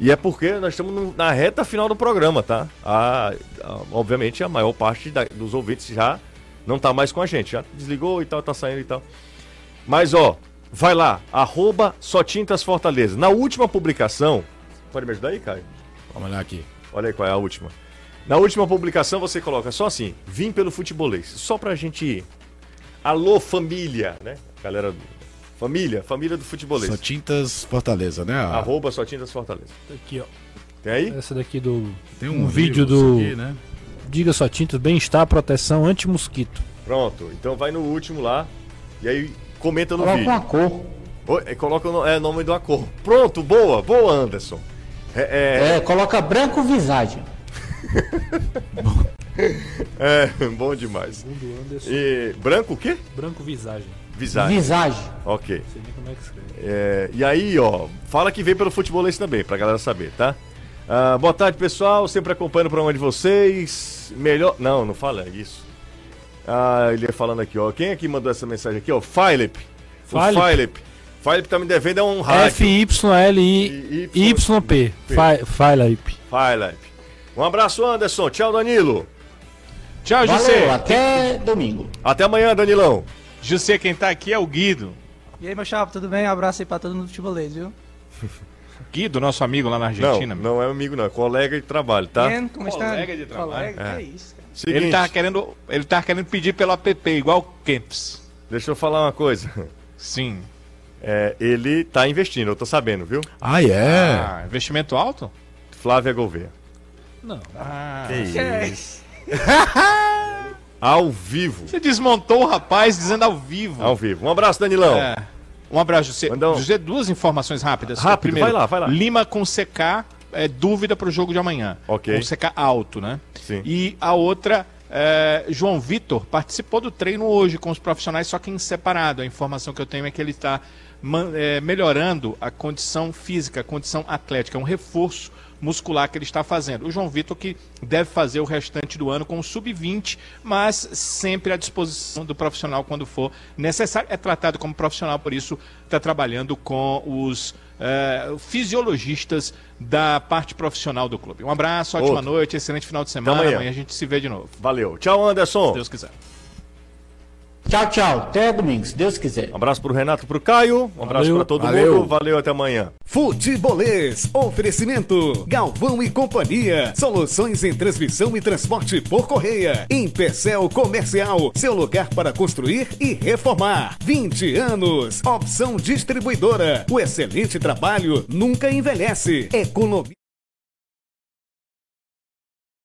E é porque nós estamos na reta final do programa, tá? A- a- obviamente a maior parte da- dos ouvintes já não tá mais com a gente, já desligou e tal, tá saindo e tal. Mas ó, vai lá, arroba Só Tintas Fortaleza. Na última publicação, pode me ajudar aí, Caio? Vamos olhar aqui. Olha aí qual é a última. Na última publicação você coloca só assim, vim pelo futebolês, só pra gente ir. Alô família, né? Galera, família, família do futebolês. Só Tintas Fortaleza, né? A- Arroba Só Tintas Fortaleza. Aqui, ó. Tem aí? Essa daqui do. Tem um vídeo do- aqui, né? Diga só tintas, bem-estar, proteção, anti-mosquito. Pronto, então vai no último lá e aí comenta no Coloca vídeo. uma cor. Oi, é, coloca o no- é, nome de uma cor. Pronto, boa, boa, Anderson. É, É, coloca branco visagem. é, (laughs) é, bom demais. Segundo Anderson. E, branco o quê? Branco visagem. Visagem. Visagem. Ok. Não sei nem como é que escreve. É, e aí, ó, fala que vem pelo futebolês também, pra galera saber, tá? Ah, boa tarde, pessoal. Sempre acompanhando o programa de vocês. Melhor. Não, não fala isso. Ah, ele ia falando aqui, ó. Quem é que mandou essa mensagem aqui, ó? Philip. O Philip. Philip. Philip tá me devendo é um rádio. F-Y-L-I-Y-P. Philip. Philip. Um abraço, Anderson. Tchau, Danilo. Tchau, Valeu, José. até domingo. Até amanhã, Danilão. José, quem tá aqui é o Guido. E aí, meu chapa, tudo bem? Um abraço aí pra todo mundo do futebolês, viu? Guido, nosso amigo lá na Argentina. não, não é amigo, não. É colega de trabalho, tá? Ian, como está? Colega de trabalho. Colega, É. que isso, cara. Seguinte, Ele tava querendo, ele tava querendo pedir pelo app, igual o Camps. deixa eu falar uma coisa. Sim. É, ele tá investindo, eu tô sabendo, viu? Ah, é? Ah, investimento alto? Flávia Gouveia. Não. Ah. Que isso? (laughs) Ao vivo. Você desmontou o rapaz dizendo ao vivo. Ao vivo. Um abraço, Danilão. É. Um abraço, José. Manda um- José, duas informações rápidas. Rápido, Primeiro, vai lá, vai lá. Lima com CK, é dúvida pro jogo de amanhã. Ok. Com CK alto, né? Sim. E a outra, é, João Vitor participou do treino hoje com os profissionais, só que em separado. A informação que eu tenho é que ele está é, melhorando a condição física, a condição atlética, é um reforço muscular que ele está fazendo. O João Vitor que deve fazer o restante do ano com o sub-20, mas sempre à disposição do profissional quando for necessário. É tratado como profissional, por isso está trabalhando com os eh, fisiologistas da parte profissional do clube. Um abraço, ótima Outro. noite, excelente final de semana. amanhã. amanhã a gente se vê de novo. Valeu. Tchau, Anderson. Se Deus quiser. Tchau, tchau. Até domingo, se Deus quiser. Um abraço pro Renato, pro Caio. Um abraço Valeu. pra todo Valeu. mundo. Valeu, até amanhã. Futebolês, oferecimento, Galvão e Companhia, soluções em transmissão e transporte por correia, em Pecel Comercial, seu lugar para construir e reformar. 20 anos, opção distribuidora, o excelente trabalho nunca envelhece, economia.